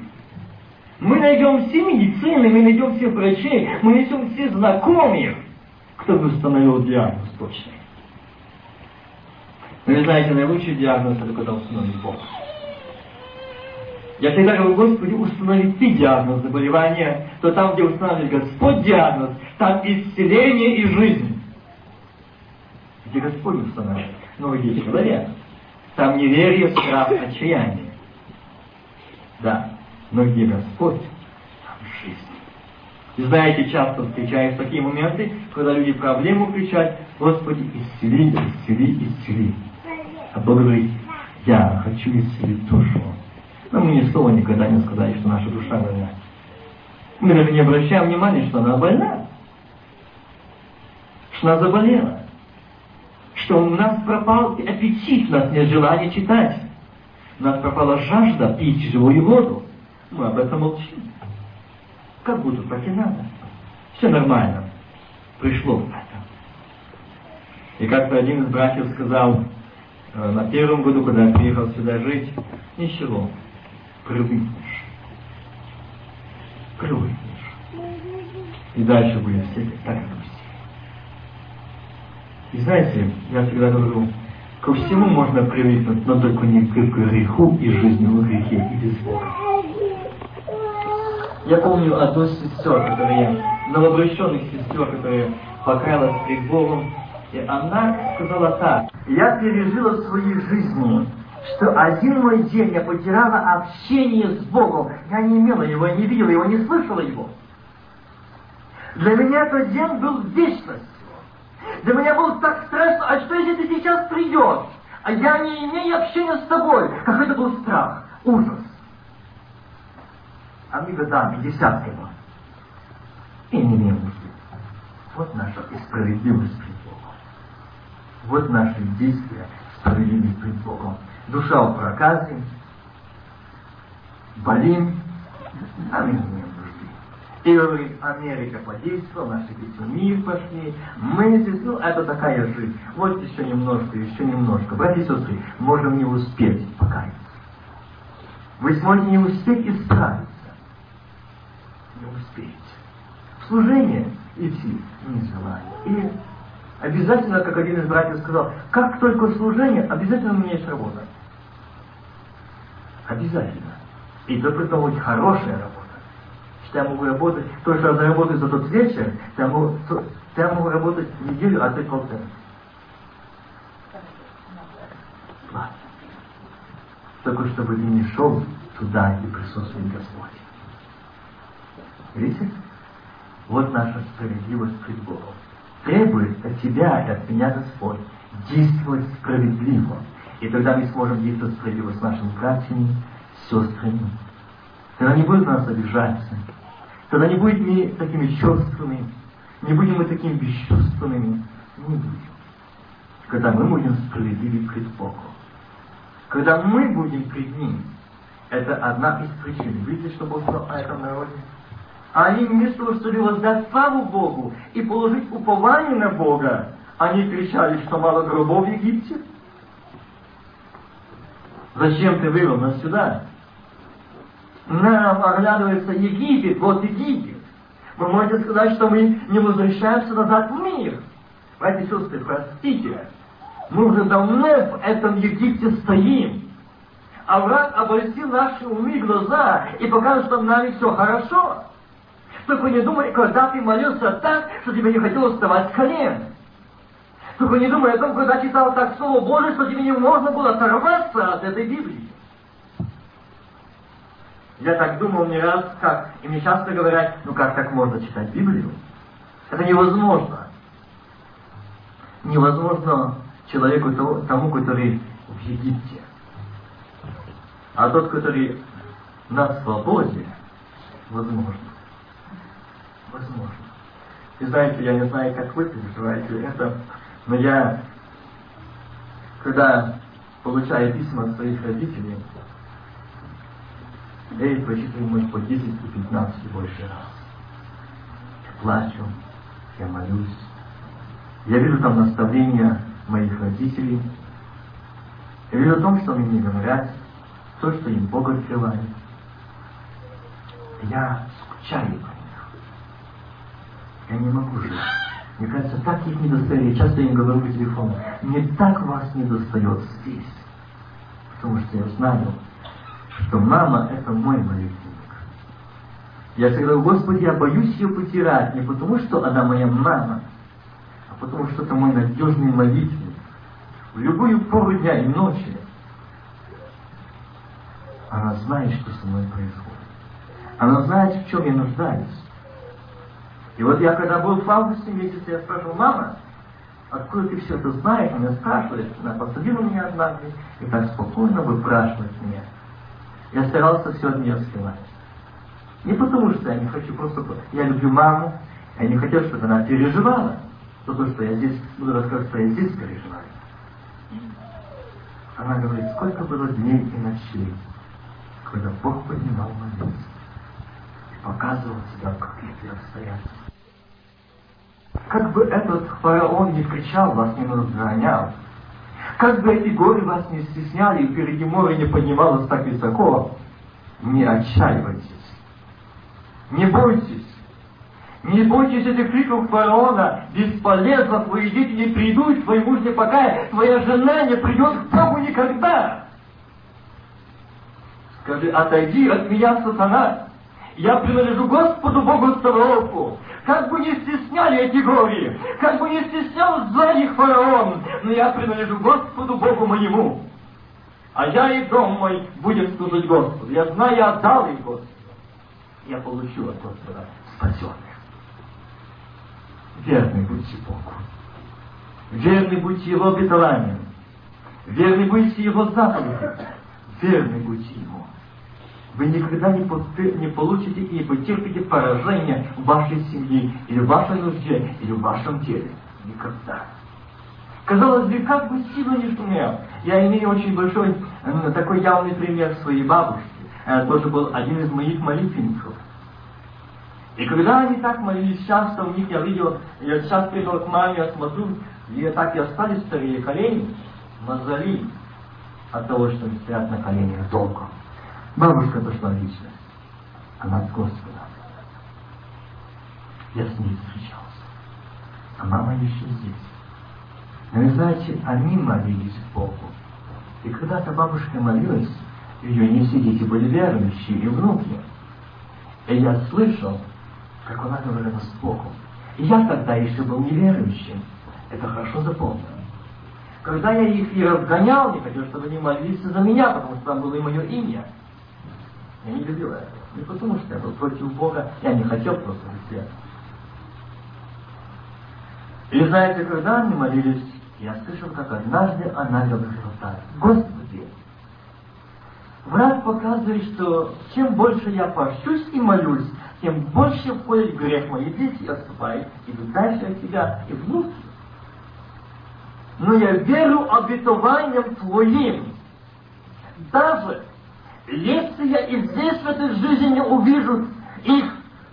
Мы найдем все медицины, мы найдем всех врачей, мы найдем все знакомых, кто бы установил диагноз точный. Но вы знаете, наилучший диагноз это когда установит Бог. Я всегда говорю, Господи, установи Ты диагноз заболевания, то там, где устанавливает Господь диагноз, там исцеление и жизнь. Где Господь устанавливает. Но где человек? Там неверие, страх, отчаяние. Да. Но где Господь, там жизнь. И знаете, часто встречаются такие моменты, когда люди проблему кричат, Господи, исцели, исцели, исцели. А Бог говорит, я хочу исцелить душу. Но мы ни слова никогда не сказали, что наша душа больна. Мы даже не обращаем внимания, что она больна. Что она заболела. Что у нас пропал аппетит, у нас нет желания читать. У нас пропала жажда пить живую воду. Мы об этом молчим. Как будто так и надо. Все нормально. Пришло это. И как-то один из братьев сказал, э, на первом году, когда я приехал сюда жить, ничего, привыкнешь. Привыкнешь. И дальше будет все так. И знаете, я всегда говорю, ко всему можно привыкнуть, но только не к греху и жизни в грехе и без Бога. Я помню одну из сестер, которая, новообращенных сестер, которая покаялась перед Богом, и она сказала так, я пережила в своей жизни, что один мой день я потеряла общение с Богом. Я не имела его, не видела его, не слышала его. Для меня этот день был вечностью. Для меня было так страшно, а что если ты сейчас придешь, а я не имею общения с тобой? Какой это был страх, ужас а мы годами, десятками. И не имеем нужды. Вот наша справедливость пред Богом. Вот наши действия справедливы пред Богом. Душа в проказе, болим, а мы. И говорит, Америка подействовала, наши дети мир пошли, мы здесь, ну, это такая жизнь. Вот еще немножко, еще немножко. Братья и сестры, можем не успеть покаяться. Вы сможете не успеть исправить не успеете. В служение идти не желаю. И обязательно, как один из братьев сказал, как только служение, обязательно у меня есть работа. Обязательно. И при том быть хорошая работа. Что я могу работать, то, что я заработаю за тот вечер, я могу, то, я могу работать неделю, а ты полцента. Платят. Только чтобы ты не шел туда, где присутствует Господь. Видите? Вот наша справедливость пред Богом. Требует от тебя и от меня Господь действовать справедливо. И тогда мы сможем действовать справедливо с нашими братьями, сестрами. Тогда не будет нас обижаться. Тогда не будет мы такими чувствами, не будем мы такими бесчувственными. Не будем. Когда мы будем справедливы пред Богом. Когда мы будем пред Ним, это одна из причин. Видите, что Бог сказал о этом народе? А они вместо того, чтобы воздать славу Богу и положить упование на Бога, они кричали, что мало гробов в Египте. Зачем ты вывел нас сюда? Нам оглядывается Египет, вот Египет. Вы можете сказать, что мы не возвращаемся назад в мир. Братья и сестры, простите, мы уже давно в этом Египте стоим. А враг обольстил наши умы глаза и показывает, что нами все хорошо. Только не думай, когда ты молился так, что тебе не хотелось вставать с колен. Только не думай о том, когда читал так Слово Божие, что тебе не можно было оторваться от этой Библии. Я так думал не раз, как, и мне часто говорят, ну как так можно читать Библию? Это невозможно. Невозможно человеку тому, который в Египте. А тот, который на свободе возможно. Возможно. И знаете, я не знаю, как вы переживаете это, но я, когда получаю письма от своих родителей, я их прочитываю, может, по 10 и 15 и больше раз. Я плачу, я молюсь. Я вижу там наставления моих родителей. Я вижу о том, что они мне говорят, то, что им Бог открывает. Я скучаю по них. Я не могу жить. Мне кажется, так их не достает. Я часто им говорю по телефону, мне так вас не достает здесь. Потому что я знаю, что мама – это мой молитвенник. Я всегда говорю, Господи, я боюсь ее потерять, не потому, что она моя мама, а потому, что это мой надежный молитвенник. В любую пору дня и ночи она знает, что со мной происходит. Она знает, в чем я нуждаюсь. И вот я когда был в августе месяце, я спрашивал, мама, откуда ты все это знаешь? Она спрашивает, она посадила меня однажды и так спокойно выпрашивает меня. Я старался все от нее скрывать. Не потому, что я не хочу, просто я люблю маму, я не хотел, чтобы она переживала то, то что я здесь буду рассказывать, что я здесь переживаю. Она говорит, сколько было дней и ночей, когда Бог поднимал молиться и показывал себя в каких-то обстоятельствах. Как бы этот фараон не кричал, вас не разгонял, как бы эти горы вас не стесняли, и впереди море не поднималось так высоко, не отчаивайтесь. Не бойтесь. Не бойтесь этих криков фараона. Бесполезно, твои дети не придут, твой муж не покая, твоя жена не придет к Богу никогда. Скажи, отойди от меня, сатана. Я принадлежу Господу Богу Саваофу как бы не стесняли эти горе, как бы не стеснял за них фараон, но я принадлежу Господу Богу моему. А я и дом мой будем служить Господу. Я знаю, я отдал их Господу. Я получу от Господа спасенных. Верный будьте Богу. Верный будьте Его обетованиям. Верный будьте Его заповедям. Верный будьте Ему вы никогда не, не получите и не потерпите поражения в вашей семье, или в вашей нужде, или в вашем теле. Никогда. Казалось бы, как бы сильно не шумел. Я имею очень большой, э, такой явный пример своей бабушки. Это тоже был один из моих молитвенников. И когда они так молились часто, у них я видел, я сейчас пришел к маме, я смотрю, и так и остались старые колени, мозоли от того, что они стоят на коленях долго. Бабушка дошла в вечность. Она с Господом. Я с ней встречался. А мама еще здесь. Но вы знаете, они молились Богу. И когда-то бабушка молилась, ее не все дети были верующие и внуки. И я слышал, как она говорила с Богом. И я тогда еще был неверующим. Это хорошо запомнил. Когда я их и разгонял, не хотел, чтобы они молились за меня, потому что там было и мое имя. Я не любил это. Не потому, что я был против Бога, я не хотел просто быть И знаете, когда они молились, я слышал, как однажды она говорила так. Господи, враг показывает, что чем больше я пощусь и молюсь, тем больше входит грех мои дети отступают, идут дальше от тебя и внуки. Но я верю обетованием Твоим. Даже если я и здесь в этой жизни не увижу их,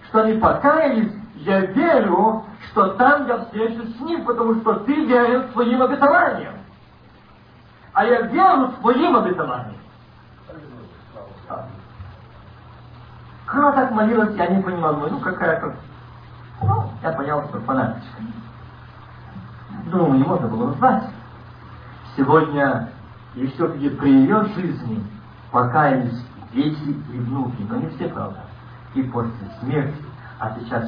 что они покаялись, я верю, что там я встречусь с ним, потому что ты верен своим обетованиям. А я верю своим обетованиям. Когда так молилась, я не понимал, ну какая-то... Ну, я понял, что фанатичка. Думаю, не можно было узнать. Сегодня, и все-таки при ее жизни, покаялись дети и внуки, но не все, правда, и после смерти,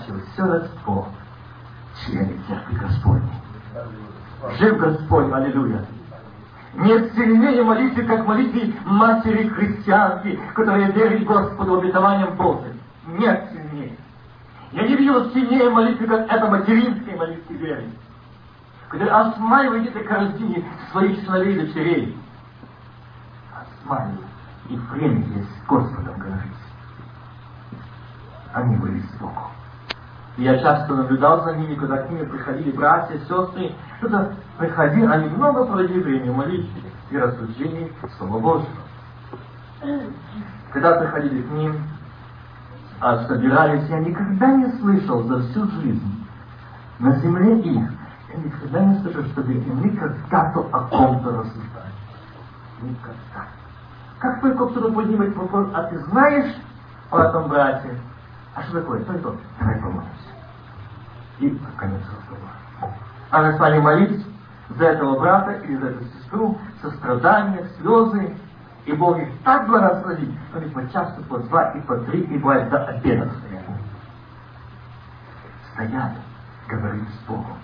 через все родство, члены Церкви Господней. Жив Господь, аллилуйя! Нет сильнее молитвы, как молитвы матери христианки, которая верит Господу обетованием Божьим. Нет сильнее. Я не видел сильнее молитвы, как эта материнская молитва веры, которая осмаивает этой корзине своих сыновей и дочерей. Осмаивает и время с Господом говорить. они были сбоку. Я часто наблюдал за ними, когда к ним приходили братья, сестры, что-то приходили, они много проводили время в молитве и рассуждении Слова Божьего. Когда приходили к ним, а собирались, я никогда не слышал за всю жизнь на земле их, я никогда не слышал, чтобы они когда-то о ком-то рассуждали. Никогда. Как только кто-то поднимет вопрос, а ты знаешь о этом брате? А что такое? То и то. Давай помолимся. И конец разговора. А мы стали молиться за этого брата или за эту сестру, сострадания, слезы, и Бог их так благословит, что они по часу, по два и по три, и бывает до обеда стоят. Стоят, говорит с Богом.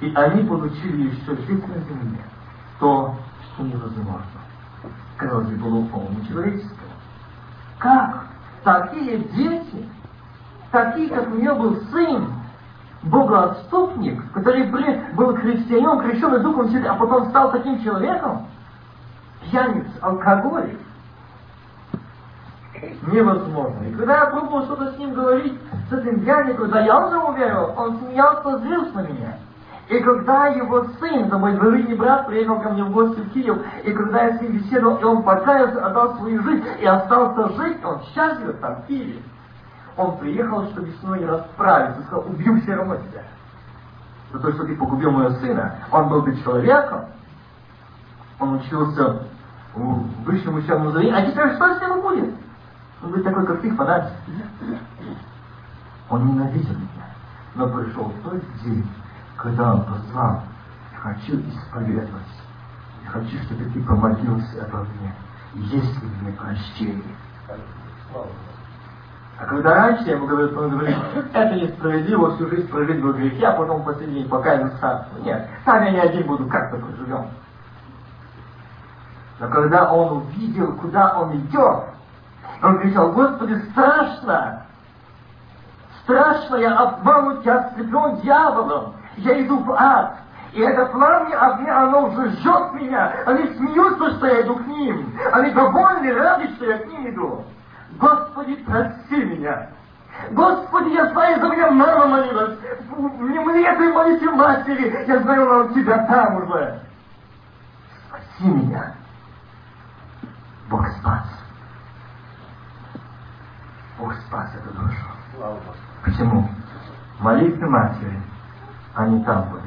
И они получили еще здесь на земле то, что невозможно. Бы, было полному человеческого. Как такие дети, такие, как у нее был сын, богоотступник, который был христианином, крещенный Духом Святым, а потом стал таким человеком, пьяниц, алкоголик, невозможно. И когда я пробовал что-то с ним говорить, с этим пьяником, да я уже уверил, он смеялся, злился на меня. И когда его сын, это мой двоюродный брат, приехал ко мне в гости в Киев, и когда я с ним беседовал, и он покаялся, отдал свою жизнь, и остался жить, он счастлив там, в Киеве. Он приехал, чтобы с мной расправиться, сказал, убью все равно тебя. За то, что ты погубил моего сына. Он был бы человеком, он учился в высшем учебном заведении, а теперь что с ним будет? Он будет такой, как ты, фанатик. Он ненавидел меня. Но пришел тот день, когда он позвал, хочу исповедовать. Я хочу, чтобы ты помолился обо мне. Есть ли мне прощение? А когда раньше я ему говорил, он говорит, это несправедливо, всю жизнь прожить в грехе, а потом в последний день покаяться царству. Нет, сам я не один буду, как-то проживем. Но когда он увидел, куда он идет, он кричал, Господи, страшно! Страшно, я обманут, я ослеплен дьяволом, я иду в ад. И это пламя огня, оно уже жжет меня. Они смеются, что я иду к ним. Они довольны, рады, что я к ним иду. Господи, прости меня. Господи, я знаю, за меня мама молилась. Не мне ты молите матери. Я знаю, она у тебя там уже. Спаси меня. Бог спас. Бог спас эту душу. Почему? Молитвы матери, они там были.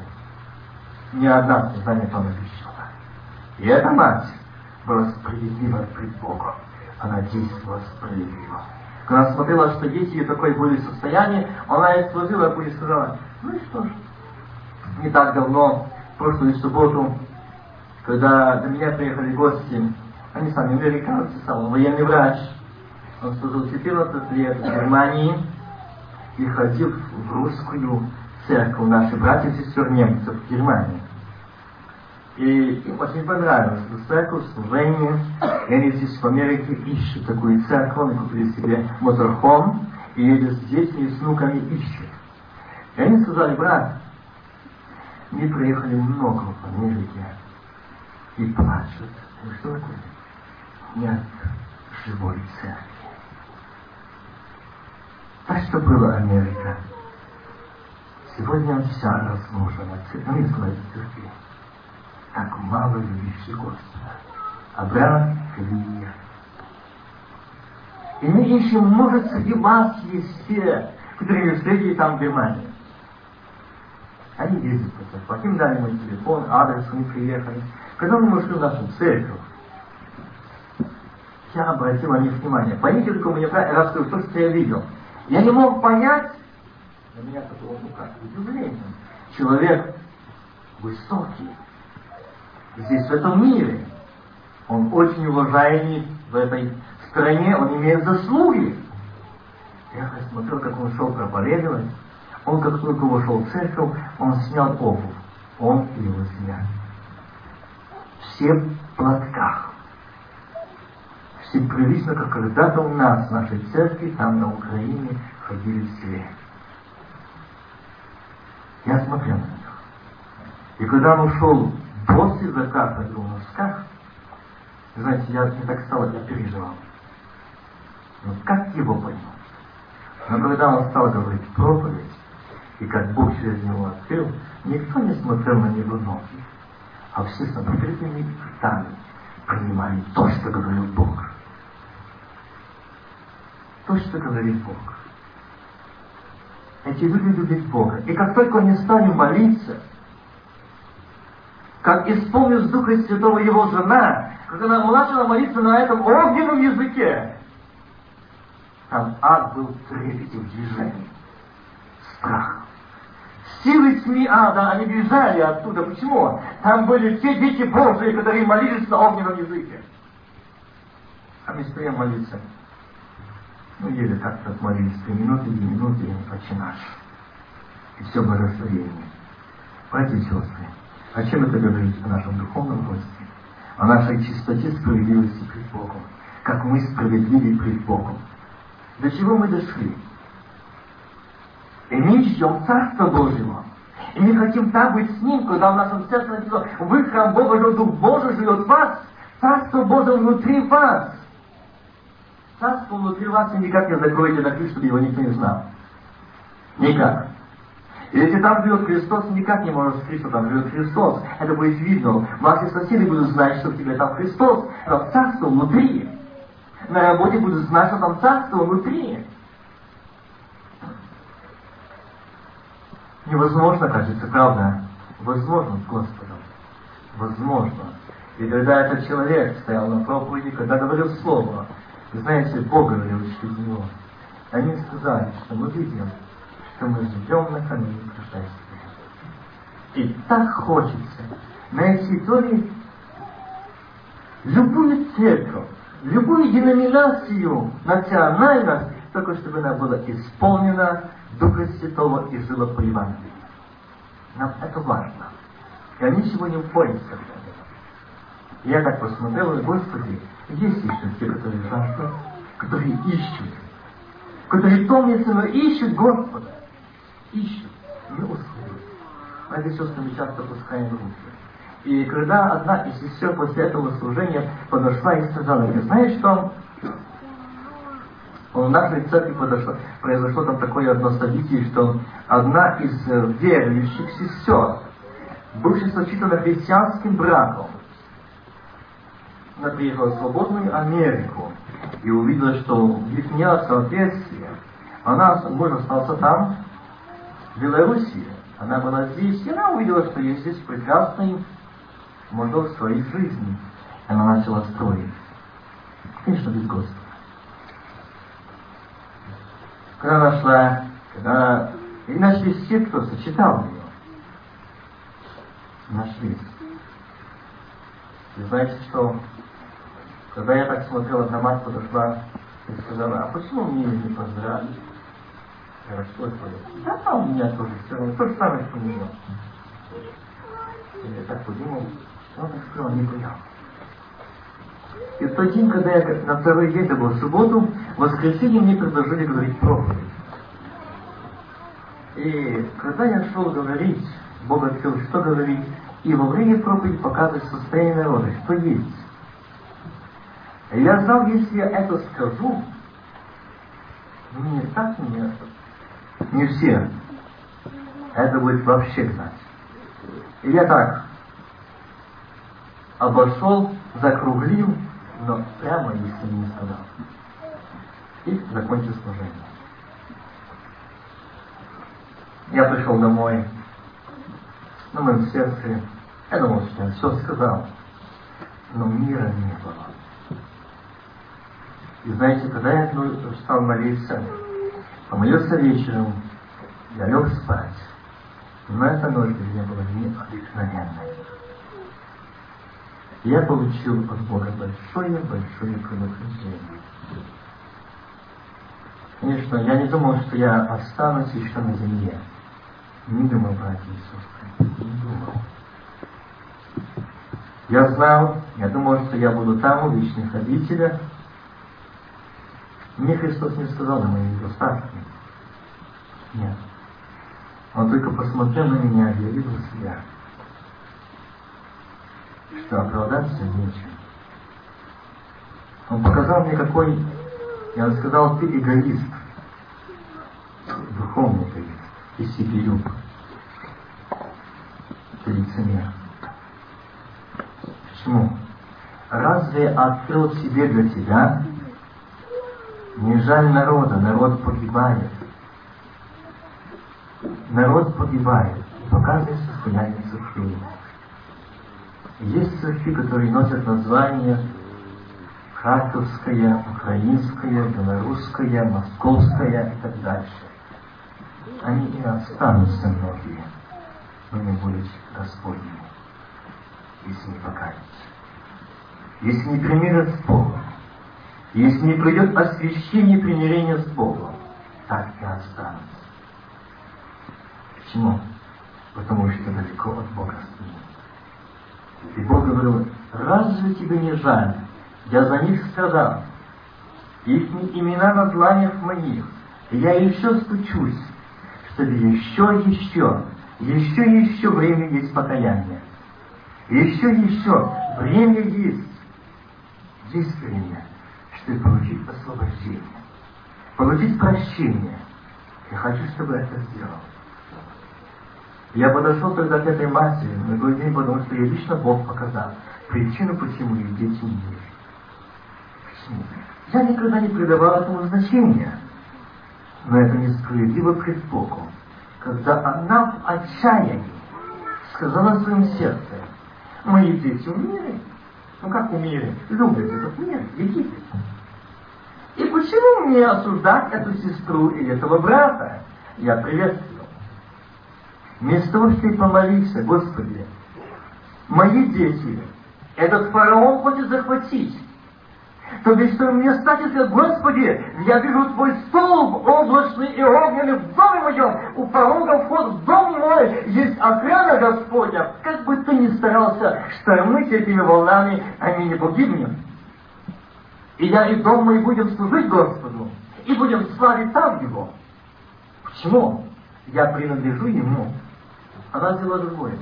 Ни одна сознание там напищала. И эта мать была справедлива пред Богом. Она действовала справедливо. Когда смотрела, что дети ее такое были состояние, она их сложила и сказала, ну и что ж. Не так давно, в прошлую субботу, когда до меня приехали гости они сами американцы, сам военный врач. Он служил 14 лет в Германии и ходил в русскую церковь наших братьев и сестер немцев в Германии. И им очень понравилось эта церковь, служение. И они здесь в Америке ищут такую церковь, они купили себе моторхом, и едут с детьми и с внуками ищут. И они сказали, брат, мы проехали много в Америке и плачут. Ну что такое? нет живой церкви. Так что была Америка. Сегодня вся разложена, церковная церкви. Так мало любящих Господа. Абрам Клия. И мы ищем, вас есть те, которые мы встретили там в Германии. Они ездят по церкви. Им дали мой телефон, адрес, они приехали. Когда мы вошли в нашу церковь, я обратил на них внимание. Поймите только мне расскажу то, что я видел. Я не мог понять, на меня такого, ну как, удивление. Человек высокий, здесь, в этом мире. Он очень уважаемый в этой стране, он имеет заслуги. Я смотрел, как он шел проповедовать. Он, как только вошел в церковь, он снял обувь. Он и его семья. Все в платках символично, как когда-то у нас, в нашей церкви, там на Украине, ходили все. Я смотрел на них. И когда он ушел после заката в его носках, знаете, я не так стало, я переживал. Но как его поймать? Но когда он стал говорить проповедь, и как Бог через него открыл, никто не смотрел на него ноги, а все с открытыми ртами принимали то, что говорил Бог. То, что говорит Бог. Эти люди любят Бога. И как только они стали молиться, как исполнилась Духа Святого его жена, как она начала молиться на этом огненном языке, там ад был в трепете, в страх. Силы тьмы ада, они бежали оттуда. Почему? Там были те дети Божии, которые молились на огненном языке. А мы стоим молиться. Ну, еле как-то молились три минуты, две минуты, и починаешь. И все благословение. Братья и сестры, о чем это говорит о нашем духовном росте? О нашей чистоте справедливости пред Богом. Как мы справедливы пред Богом. До чего мы дошли? И мы ждем Царства Божьего. И мы хотим так быть с Ним, когда в нашем сердце написано, вы храм Бога, Дух Божий живет в вас, Царство Божие внутри вас. Царство внутри вас и никак не закроете на ключ, чтобы его никто не знал. Никак. И если там живет Христос, никак не может скрыть, что там живет Христос. Это будет видно. Ваши соседи будут знать, что в тебе там Христос. Там царство внутри. На работе будут знать, что там царство внутри. Невозможно, кажется, правда? Возможно с Господом. Возможно. И когда этот человек стоял на проповеди, когда говорил Слово, знаете, Бог говорил через него, они сказали, что мы видим, что мы живем на накануне пришествия. И так хочется найти то ли любую церковь, любую деноминацию национальность, только чтобы она была исполнена Духа Святого и жила по Евангелию. Нам это важно. И они сегодня с этим. Я так посмотрел, Господи, еще те, которые жаждут, которые ищут, которые томятся, но ищут Господа. Ищут, не. А эти сестры мы часто пускаем руки. И когда одна из сестер после этого служения подошла и сказала мне, знаешь что, в нашей церкви подошло, произошло там такое одно событие, что одна из верующих сестер, бывшая сочетана христианским браком, она приехала в свободную Америку и увидела, что них нет соответствия. Она, муж остался там, в Белоруссии. Она была здесь, и она увидела, что есть здесь прекрасный мотор своей жизни. Она начала строить. Конечно, без Господа. Когда нашла, когда... И нашлись все, кто сочетал ее. Нашлись. И знаете что? Когда я так смотрел, одна мать подошла и сказала, а почему мне не поздравить? Я говорю, что это? Да, у меня тоже все равно, то же самое, что у нее. Я так подумал, он так сказал, не понял. И в тот день, когда я на второй день, это был в субботу, в воскресенье мне предложили говорить проповедь. И когда я шел говорить, Бог открыл, что говорить, и во время проповеди показывать состояние народа, что есть. Я знал, если я это скажу, мне так не, не все. Это будет вообще знать. И я так обошел, закруглил, но прямо если не сказал. И закончил служение. Я пришел домой, на моем сердце, я думал, что я все сказал, но мира не было. И знаете, когда я стал молиться, помолился вечером, я лег спать. Но эта ночь для меня была необыкновенной я получил от Бога большое-большое предупреждение. Конечно, я не думал, что я останусь еще на земле. Не думал, братья и не думал. Я знал, я думал, что я буду там, у вечных обителях. Мне Христос не сказал на мои недостатки. Нет. Он только посмотрел на меня и увидел себя что оправдаться нечем. Он показал мне, какой, я сказал, ты эгоист. себе Ты лицемер. Почему? Разве открыл себе для тебя? Не жаль народа, народ погибает. Народ погибает показывает состояние церкви. Есть церкви, которые носят название Харьковская, Украинская, Белорусская, Московская и так дальше. Они и останутся многие, но не будут Господними, если не покаяться. Если не примирят с Богом, если не придет освящение и примирение с Богом, так и останутся. Почему? Потому что далеко от Бога стоит. И Бог говорил, разве тебе не жаль я за них страдал. Их имена на дланях моих. Я еще стучусь, чтобы еще, еще, еще, еще время есть покаяние. Еще, еще время есть. Есть время, чтобы получить освобождение, получить прощение. Я хочу, чтобы это сделал. Я подошел тогда к этой матери на другой день, потому что я лично Бог показал причину, почему их дети не верят. Я никогда не придавал этому значения. Но это несправедливо пред Богом, когда она в отчаянии сказала в своем сердце, мои дети умерли. Ну как умерли? Любят этот мир, Египет. И почему мне осуждать эту сестру и этого брата? Я приветствую. Вместо того, что ты помолился, Господи, мои дети, этот фараон хочет захватить. То бишь, что мне стать сказать, Господи, я вижу Твой столб облачный и огненный в доме моем, у порога вход в дом мой, есть охрана Господня. Как бы ты ни старался штормить этими волнами, они не погибнем. И я и дом мой будем служить Господу, и будем славить там Его. Почему? Я принадлежу Ему. Она сделала другое.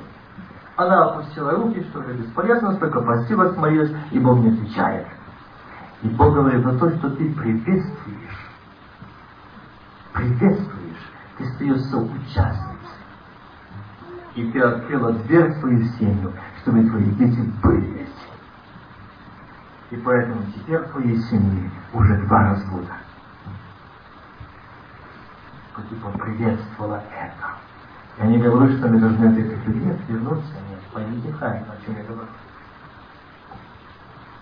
Она опустила руки, что же бесполезно, столько просилась, молилась, и Бог не отвечает. И Бог говорит за то, что ты приветствуешь. Приветствуешь. Ты стаешь соучастницей. И ты открыла дверь в свою семью, чтобы твои дети были. И поэтому теперь в твоей семье уже два развода. Ты поприветствовала это. Я не говорю, что мы должны от этих людей отвернуться. Нет, поймите правильно, о чем я говорю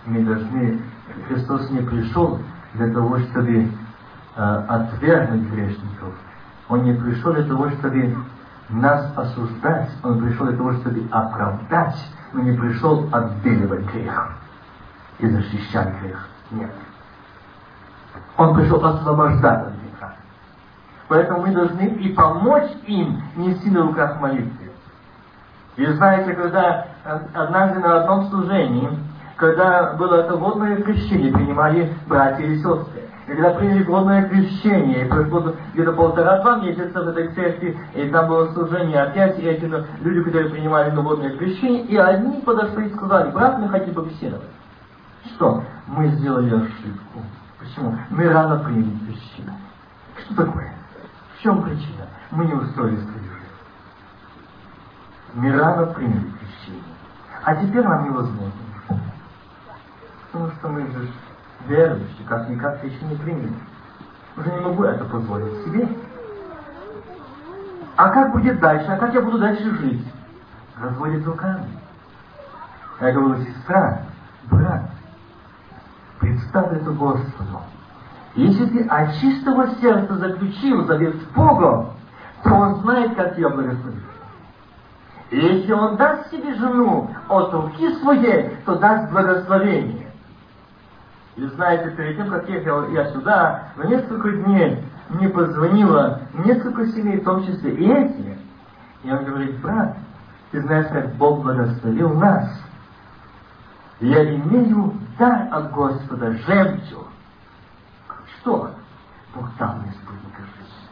мы должны, Христос не пришел для того, чтобы э, отвергнуть грешников. Он не пришел для того, чтобы нас осуждать. Он пришел для того, чтобы оправдать, но не пришел отбеливать грех и защищать грех. Нет. Он пришел освобождать от греха. Поэтому мы должны и помочь им нести на руках молитвы. И знаете, когда однажды на одном служении когда было это водное крещение, принимали братья и сестры. Когда приняли водное крещение, и прошло где-то полтора-два месяца в этой церкви, и там было служение опять, и эти люди, которые принимали на водное крещение, и одни подошли и сказали, брат, мы хотим побеседовать. Что? Мы сделали ошибку. Почему? Мы рано приняли крещение. Что такое? В чем причина? Мы не устроили свою жизнь. Мы рано приняли крещение. А теперь нам невозможно. Потому что мы же верующие, как-никак еще не приняли. Уже не могу это позволить себе. А как будет дальше? А как я буду дальше жить? Разводит руками. Я говорю, сестра, брат, представь это Господу. Если ты от чистого сердца заключил завет с Богом, то Он знает, как тебя благословить. Если Он даст себе жену от руки своей, то даст благословение. И знаете, перед тем, как ехал я сюда, на несколько дней мне позвонило несколько семей, в том числе и эти. И он говорит, брат, ты знаешь, как Бог благословил нас. Я имею дар от Господа, жемчуг. Что? Бог дал мне спутника жизни.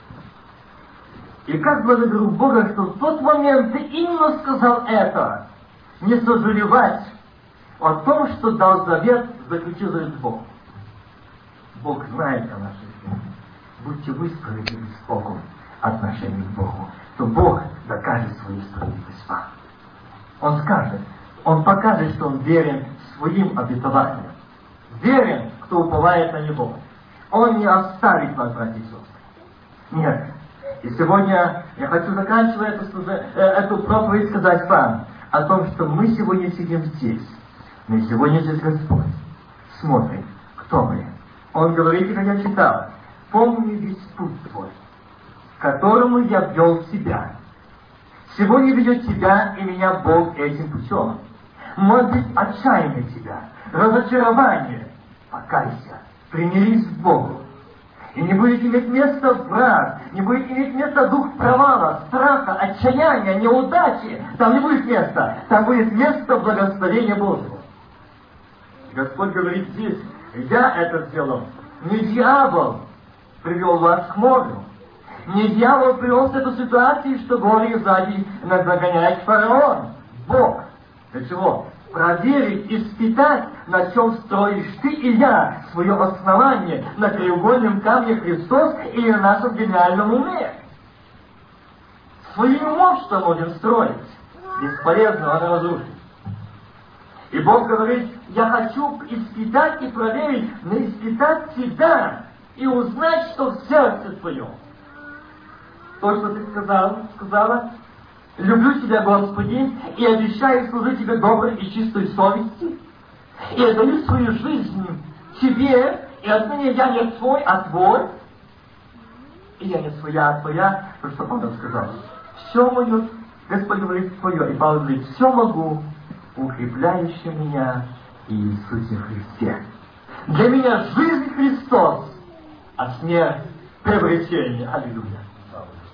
И как благодарю Бога, что в тот момент ты именно сказал это. Не сожалевать о том, что дал завет, заключил завет с Богом. Бог знает о нашей жизни. Будьте вы справедливы с Богом отношении к Богу. что Бог докажет свою справедливость вам. Он скажет, Он покажет, что Он верен своим обетованиям. Верен, кто уповает на Него. Он не оставит вас, братья и сестры. Нет. И сегодня я хочу заканчивая эту, э, эту проповедь сказать вам о том, что мы сегодня сидим здесь. Мы сегодня здесь Господь смотрит, кто мы. Он говорит, как я читал, помни весь путь твой, которому я ввел тебя. Сегодня ведет тебя и меня Бог этим путем. Может быть, отчаяние тебя, разочарование. Покайся, примирись с Богом. И не будет иметь места враг, не будет иметь места дух провала, страха, отчаяния, неудачи. Там не будет места. Там будет место благословения Божьего. Господь говорит здесь, я это сделал. Не дьявол привел вас к морю. Не дьявол привел в эту ситуацию, что горе сзади загоняет фараон. Бог. Для чего? Проверить, испытать, на чем строишь ты и я свое основание, на треугольном камне Христос или на нашем гениальном уме. Своим умом что можем строить? Бесполезно, он разрушит. И Бог говорит, я хочу испытать и проверить, но испытать тебя и узнать, что в сердце твоем. То, что ты сказал, сказала, люблю Тебя, Господи, и обещаю служить Тебе доброй и чистой совести, и отдаю свою жизнь Тебе, и отныне я не свой, а Твой, и я не своя, а Твоя, потому что Павел сказал, все мое, Господь говорит, Твое, и Павел говорит, все могу, укрепляющий меня Иисусе Христе. Для меня жизнь Христос, а смерть приобретение. Аллилуйя.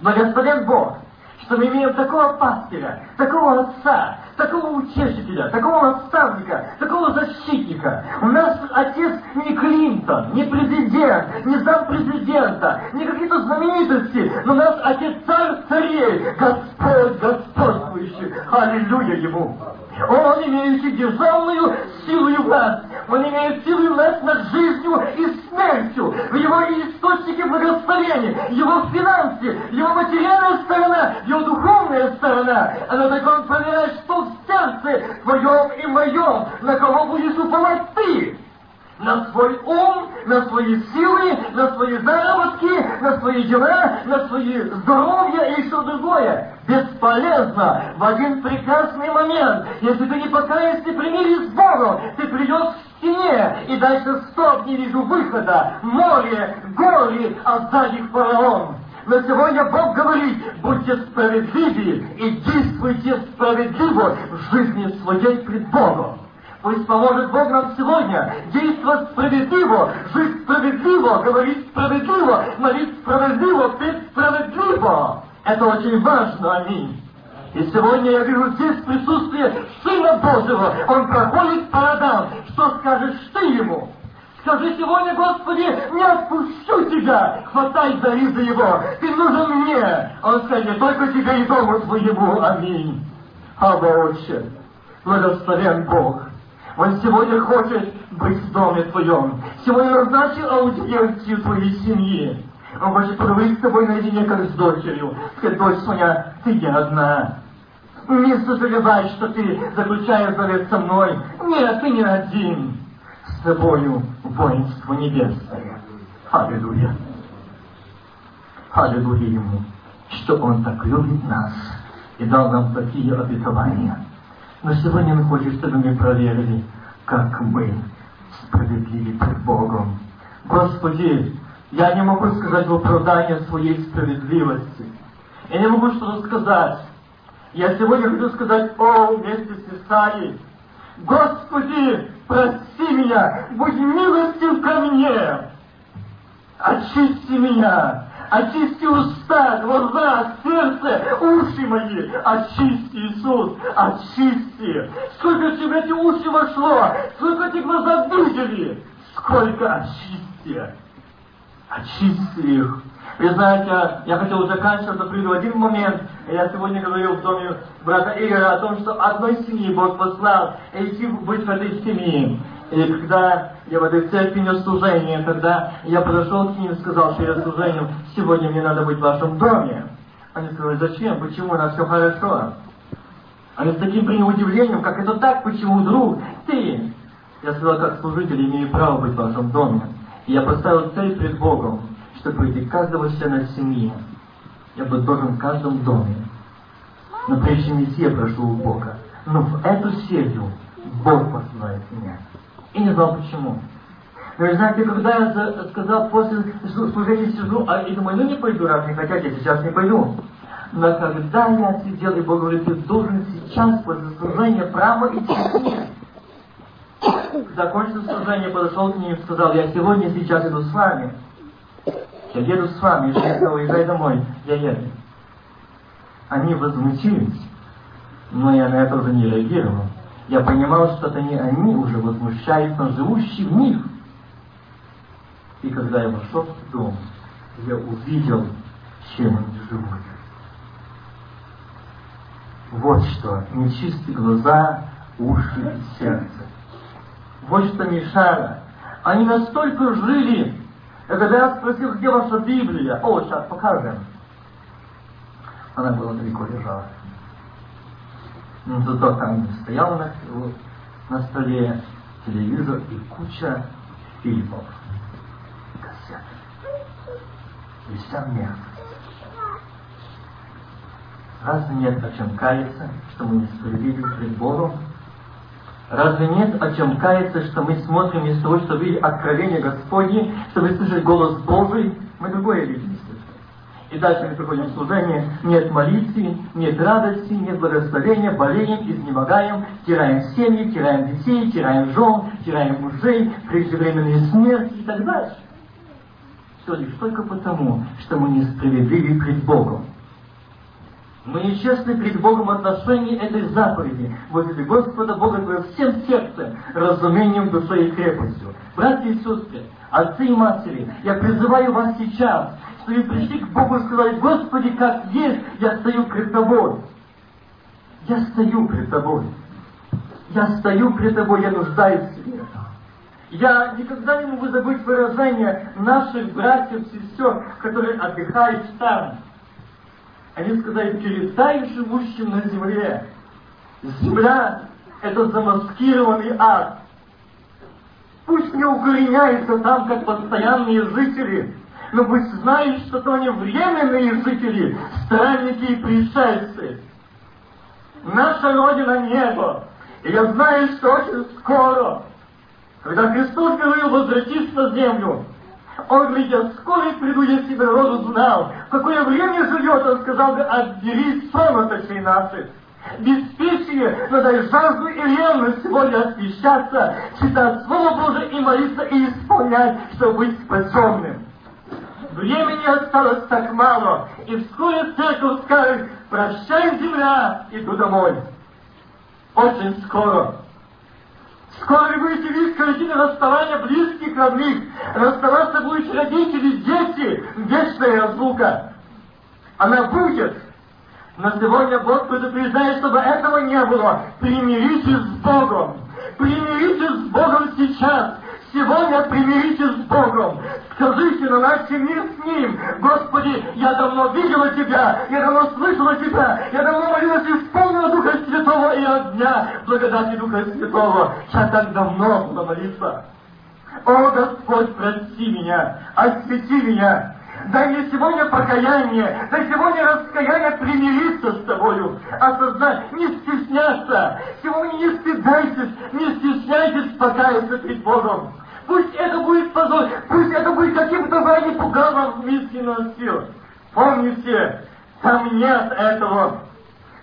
Благословен Бог, что мы имеем такого пастыря, такого отца, такого утешителя, такого наставника, такого защитника. У нас отец не Клинтон, не президент, не зам президента, не какие-то знаменитости, но у нас отец царь царей, Господь господствующий. Аллилуйя ему. Он имеет державную силу и власть. Он имеет силу и власть над жизнью и смертью. В его источнике благословения, его финансы, его материальная сторона, его духовная сторона. Она так он проверяет, что в сердце твоем и моем, на кого будешь уповать ты на свой ум, на свои силы, на свои заработки, на свои дела, на свои здоровье и что другое. Бесполезно. В один прекрасный момент, если ты не покаешься, примирись с Богом, ты придешь к стене, и дальше стоп, не вижу выхода. Море, горе, а сзади фараон. Но сегодня Бог говорит, будьте справедливы и действуйте справедливо в жизни своей пред Богом. Пусть поможет Бог нам сегодня действовать справедливо, жить справедливо, говорить справедливо, молить справедливо, петь справедливо. Это очень важно, аминь. И сегодня я вижу здесь присутствие Сына Божьего. Он проходит по родам. Что скажешь ты ему? Скажи сегодня, Господи, не отпущу тебя, хватай за ризы его, ты нужен мне. Он скажет, только тебе и дому твоему, аминь. Абba, Отче, благословен Бог. Он сегодня хочет быть в доме твоем. Сегодня назначил аудиенцию твоей семьи. Он хочет поговорить с тобой наедине, как с дочерью. Сказать, дочь Соня, ты не одна. Не сожалевай, что ты заключаешь завет со мной. Нет, ты не один. С тобою воинство небесное. Аллилуйя. Аллилуйя Ему, что Он так любит нас и дал нам такие обетования. Но сегодня Он хочет, чтобы мы проверили, как мы справедливы перед Богом. Господи, я не могу сказать в оправдание своей справедливости. Я не могу что-то сказать. Я сегодня хочу сказать, о, вместе с Исаией, Господи, прости меня, будь милостив ко мне, очисти меня, очисти уста, глаза, сердце, уши мои, очисти, Иисус, очисти. Сколько тебе эти уши вошло, сколько эти глаза видели, сколько очисти, очисти их. Вы знаете, я хотел заканчивать, но приду один момент. Я сегодня говорил в доме брата Игоря о том, что одной семьи Бог послал идти быть в этой семье. И когда я в этой церкви нес служение, когда я подошел к ним и сказал, что я служением, сегодня мне надо быть в вашем доме. Они сказали, зачем, почему, у нас все хорошо. Они с таким приняли удивлением, как это так, почему вдруг ты? Я сказал, как служитель имею право быть в вашем доме. И я поставил цель пред Богом, прийти каждого члена семьи. Я буду должен в каждом доме. Но прежде чем идти, я прошу у Бога. Но в эту семью Бог посылает меня. И не знал почему. Но знаете, когда я сказал после служения сижу, а и думаю, ну не пойду, раз не хотят, я сейчас не пойду. Но когда я сидел, и Бог говорит, ты должен сейчас после служения право идти к ним. Закончил служение, подошел к ним и сказал, я сегодня сейчас иду с вами. Я еду с вами, я уезжай домой, я еду. Они возмутились, но я на это уже не реагировал. Я понимал, что это не они уже возмущаются, живущие в них. И когда я вошел в дом, я увидел, чем они живут. Вот что, нечистые глаза, уши и сердце. Вот что мешало. Они настолько жили. И когда я спросил, где ваша Библия? О, сейчас покажем. Она была далеко лежала. Ну, зато там стоял на, на столе телевизор и куча фильмов, кассет. И вся мерзость. Разве нет о чем каяться, что мы несправедливы пред Богом? Разве нет о чем каяться, что мы смотрим вместо того, чтобы видеть откровение Господне, чтобы слышать голос Божий? Мы другое видим. И дальше мы приходим в служение, нет молитвы, нет радости, нет благословения, болеем, изнемогаем, теряем семьи, теряем детей, теряем жен, теряем мужей, преждевременные смерти и так дальше. Все лишь только потому, что мы несправедливы пред Богом. Мы нечестны пред Богом в отношении этой заповеди. Возле Господа Бога твоего всем сердцем, разумением, душой и крепостью. Братья и сестры, отцы и матери, я призываю вас сейчас, что вы пришли к Богу и сказали, Господи, как есть, я стою пред Тобой. Я стою пред Тобой. Я стою пред Тобой, я нуждаюсь в Тебе. Я никогда не могу забыть выражение наших братьев и сестер, которые отдыхают там. Они сказали, передай живущим на земле. Земля – это замаскированный ад. Пусть не укореняются там, как постоянные жители, но пусть знают, что то они временные жители, странники и пришельцы. Наша Родина – небо. И я знаю, что очень скоро, когда Христос говорил возвратиться на землю, он я скоро приду, если бы народ узнал, в какое время живет, он сказал бы, отбери соноточей наших. Беспечие, но дай жажду и ревность сегодня освещаться, читать Слово Божие и молиться и исполнять, чтобы быть спасенным. Времени осталось так мало, и вскоре церковь скажет, прощай, земля, иду домой. Очень скоро. Вы будете видеть картины расставания близких, родных. Расставаться будут родители, дети. Вечная разлука. Она будет. Но сегодня Бог предупреждает, чтобы этого не было. Примиритесь с Богом. Примиритесь с Богом сейчас. Сегодня примиритесь с Богом. Скажите, наладьте мир с Ним. Господи, я давно видела Тебя, я давно слышала Тебя, я давно молилась и исполнила Духа Святого и огня благодати Духа Святого. Я так давно буду молиться. О, Господь, прости меня, освети меня, Дай мне сегодня покаяние, дай сегодня раскаяние примириться с тобою, осознать, не стесняться. Сегодня не стыдайтесь, не стесняйтесь покаяться перед Богом. Пусть это будет позор, пусть это будет каким-то ради пугалом в миске носил. Помните, там нет этого,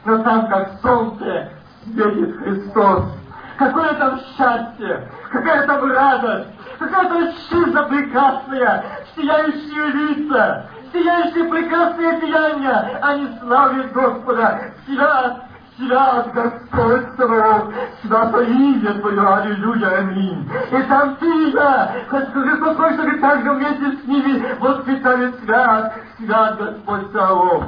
но там как солнце светит Христос. Какое там счастье, какая там радость, какая там жизнь прекрасная, сияющие лица, сияющие прекрасные деяния, они славят Господа, свят, Свят Господь Саваоф, свято имя Твое, аллилуйя, аминь. И там Ты, да, Христос хочет, чтобы также вместе с ними воспитали свят, свят Господь Саваоф.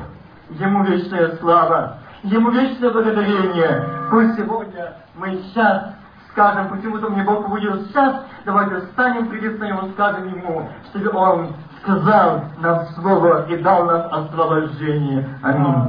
Ему вечная слава, Ему вечное благодарение. Пусть сегодня мы сейчас скажем, почему-то мне Бог увидел сейчас, давайте встанем, приветствуем Его, скажем Ему, чтобы Он сказал нам слово и дал нам освобождение. Аминь.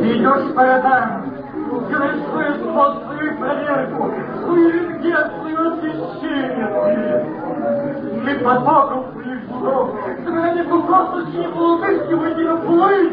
Идешь по рядам, свою спот, свою проверку, свою легенду, свое освящение. Мы под Богом пришел, когда не просто с ним улыбки, на плыть,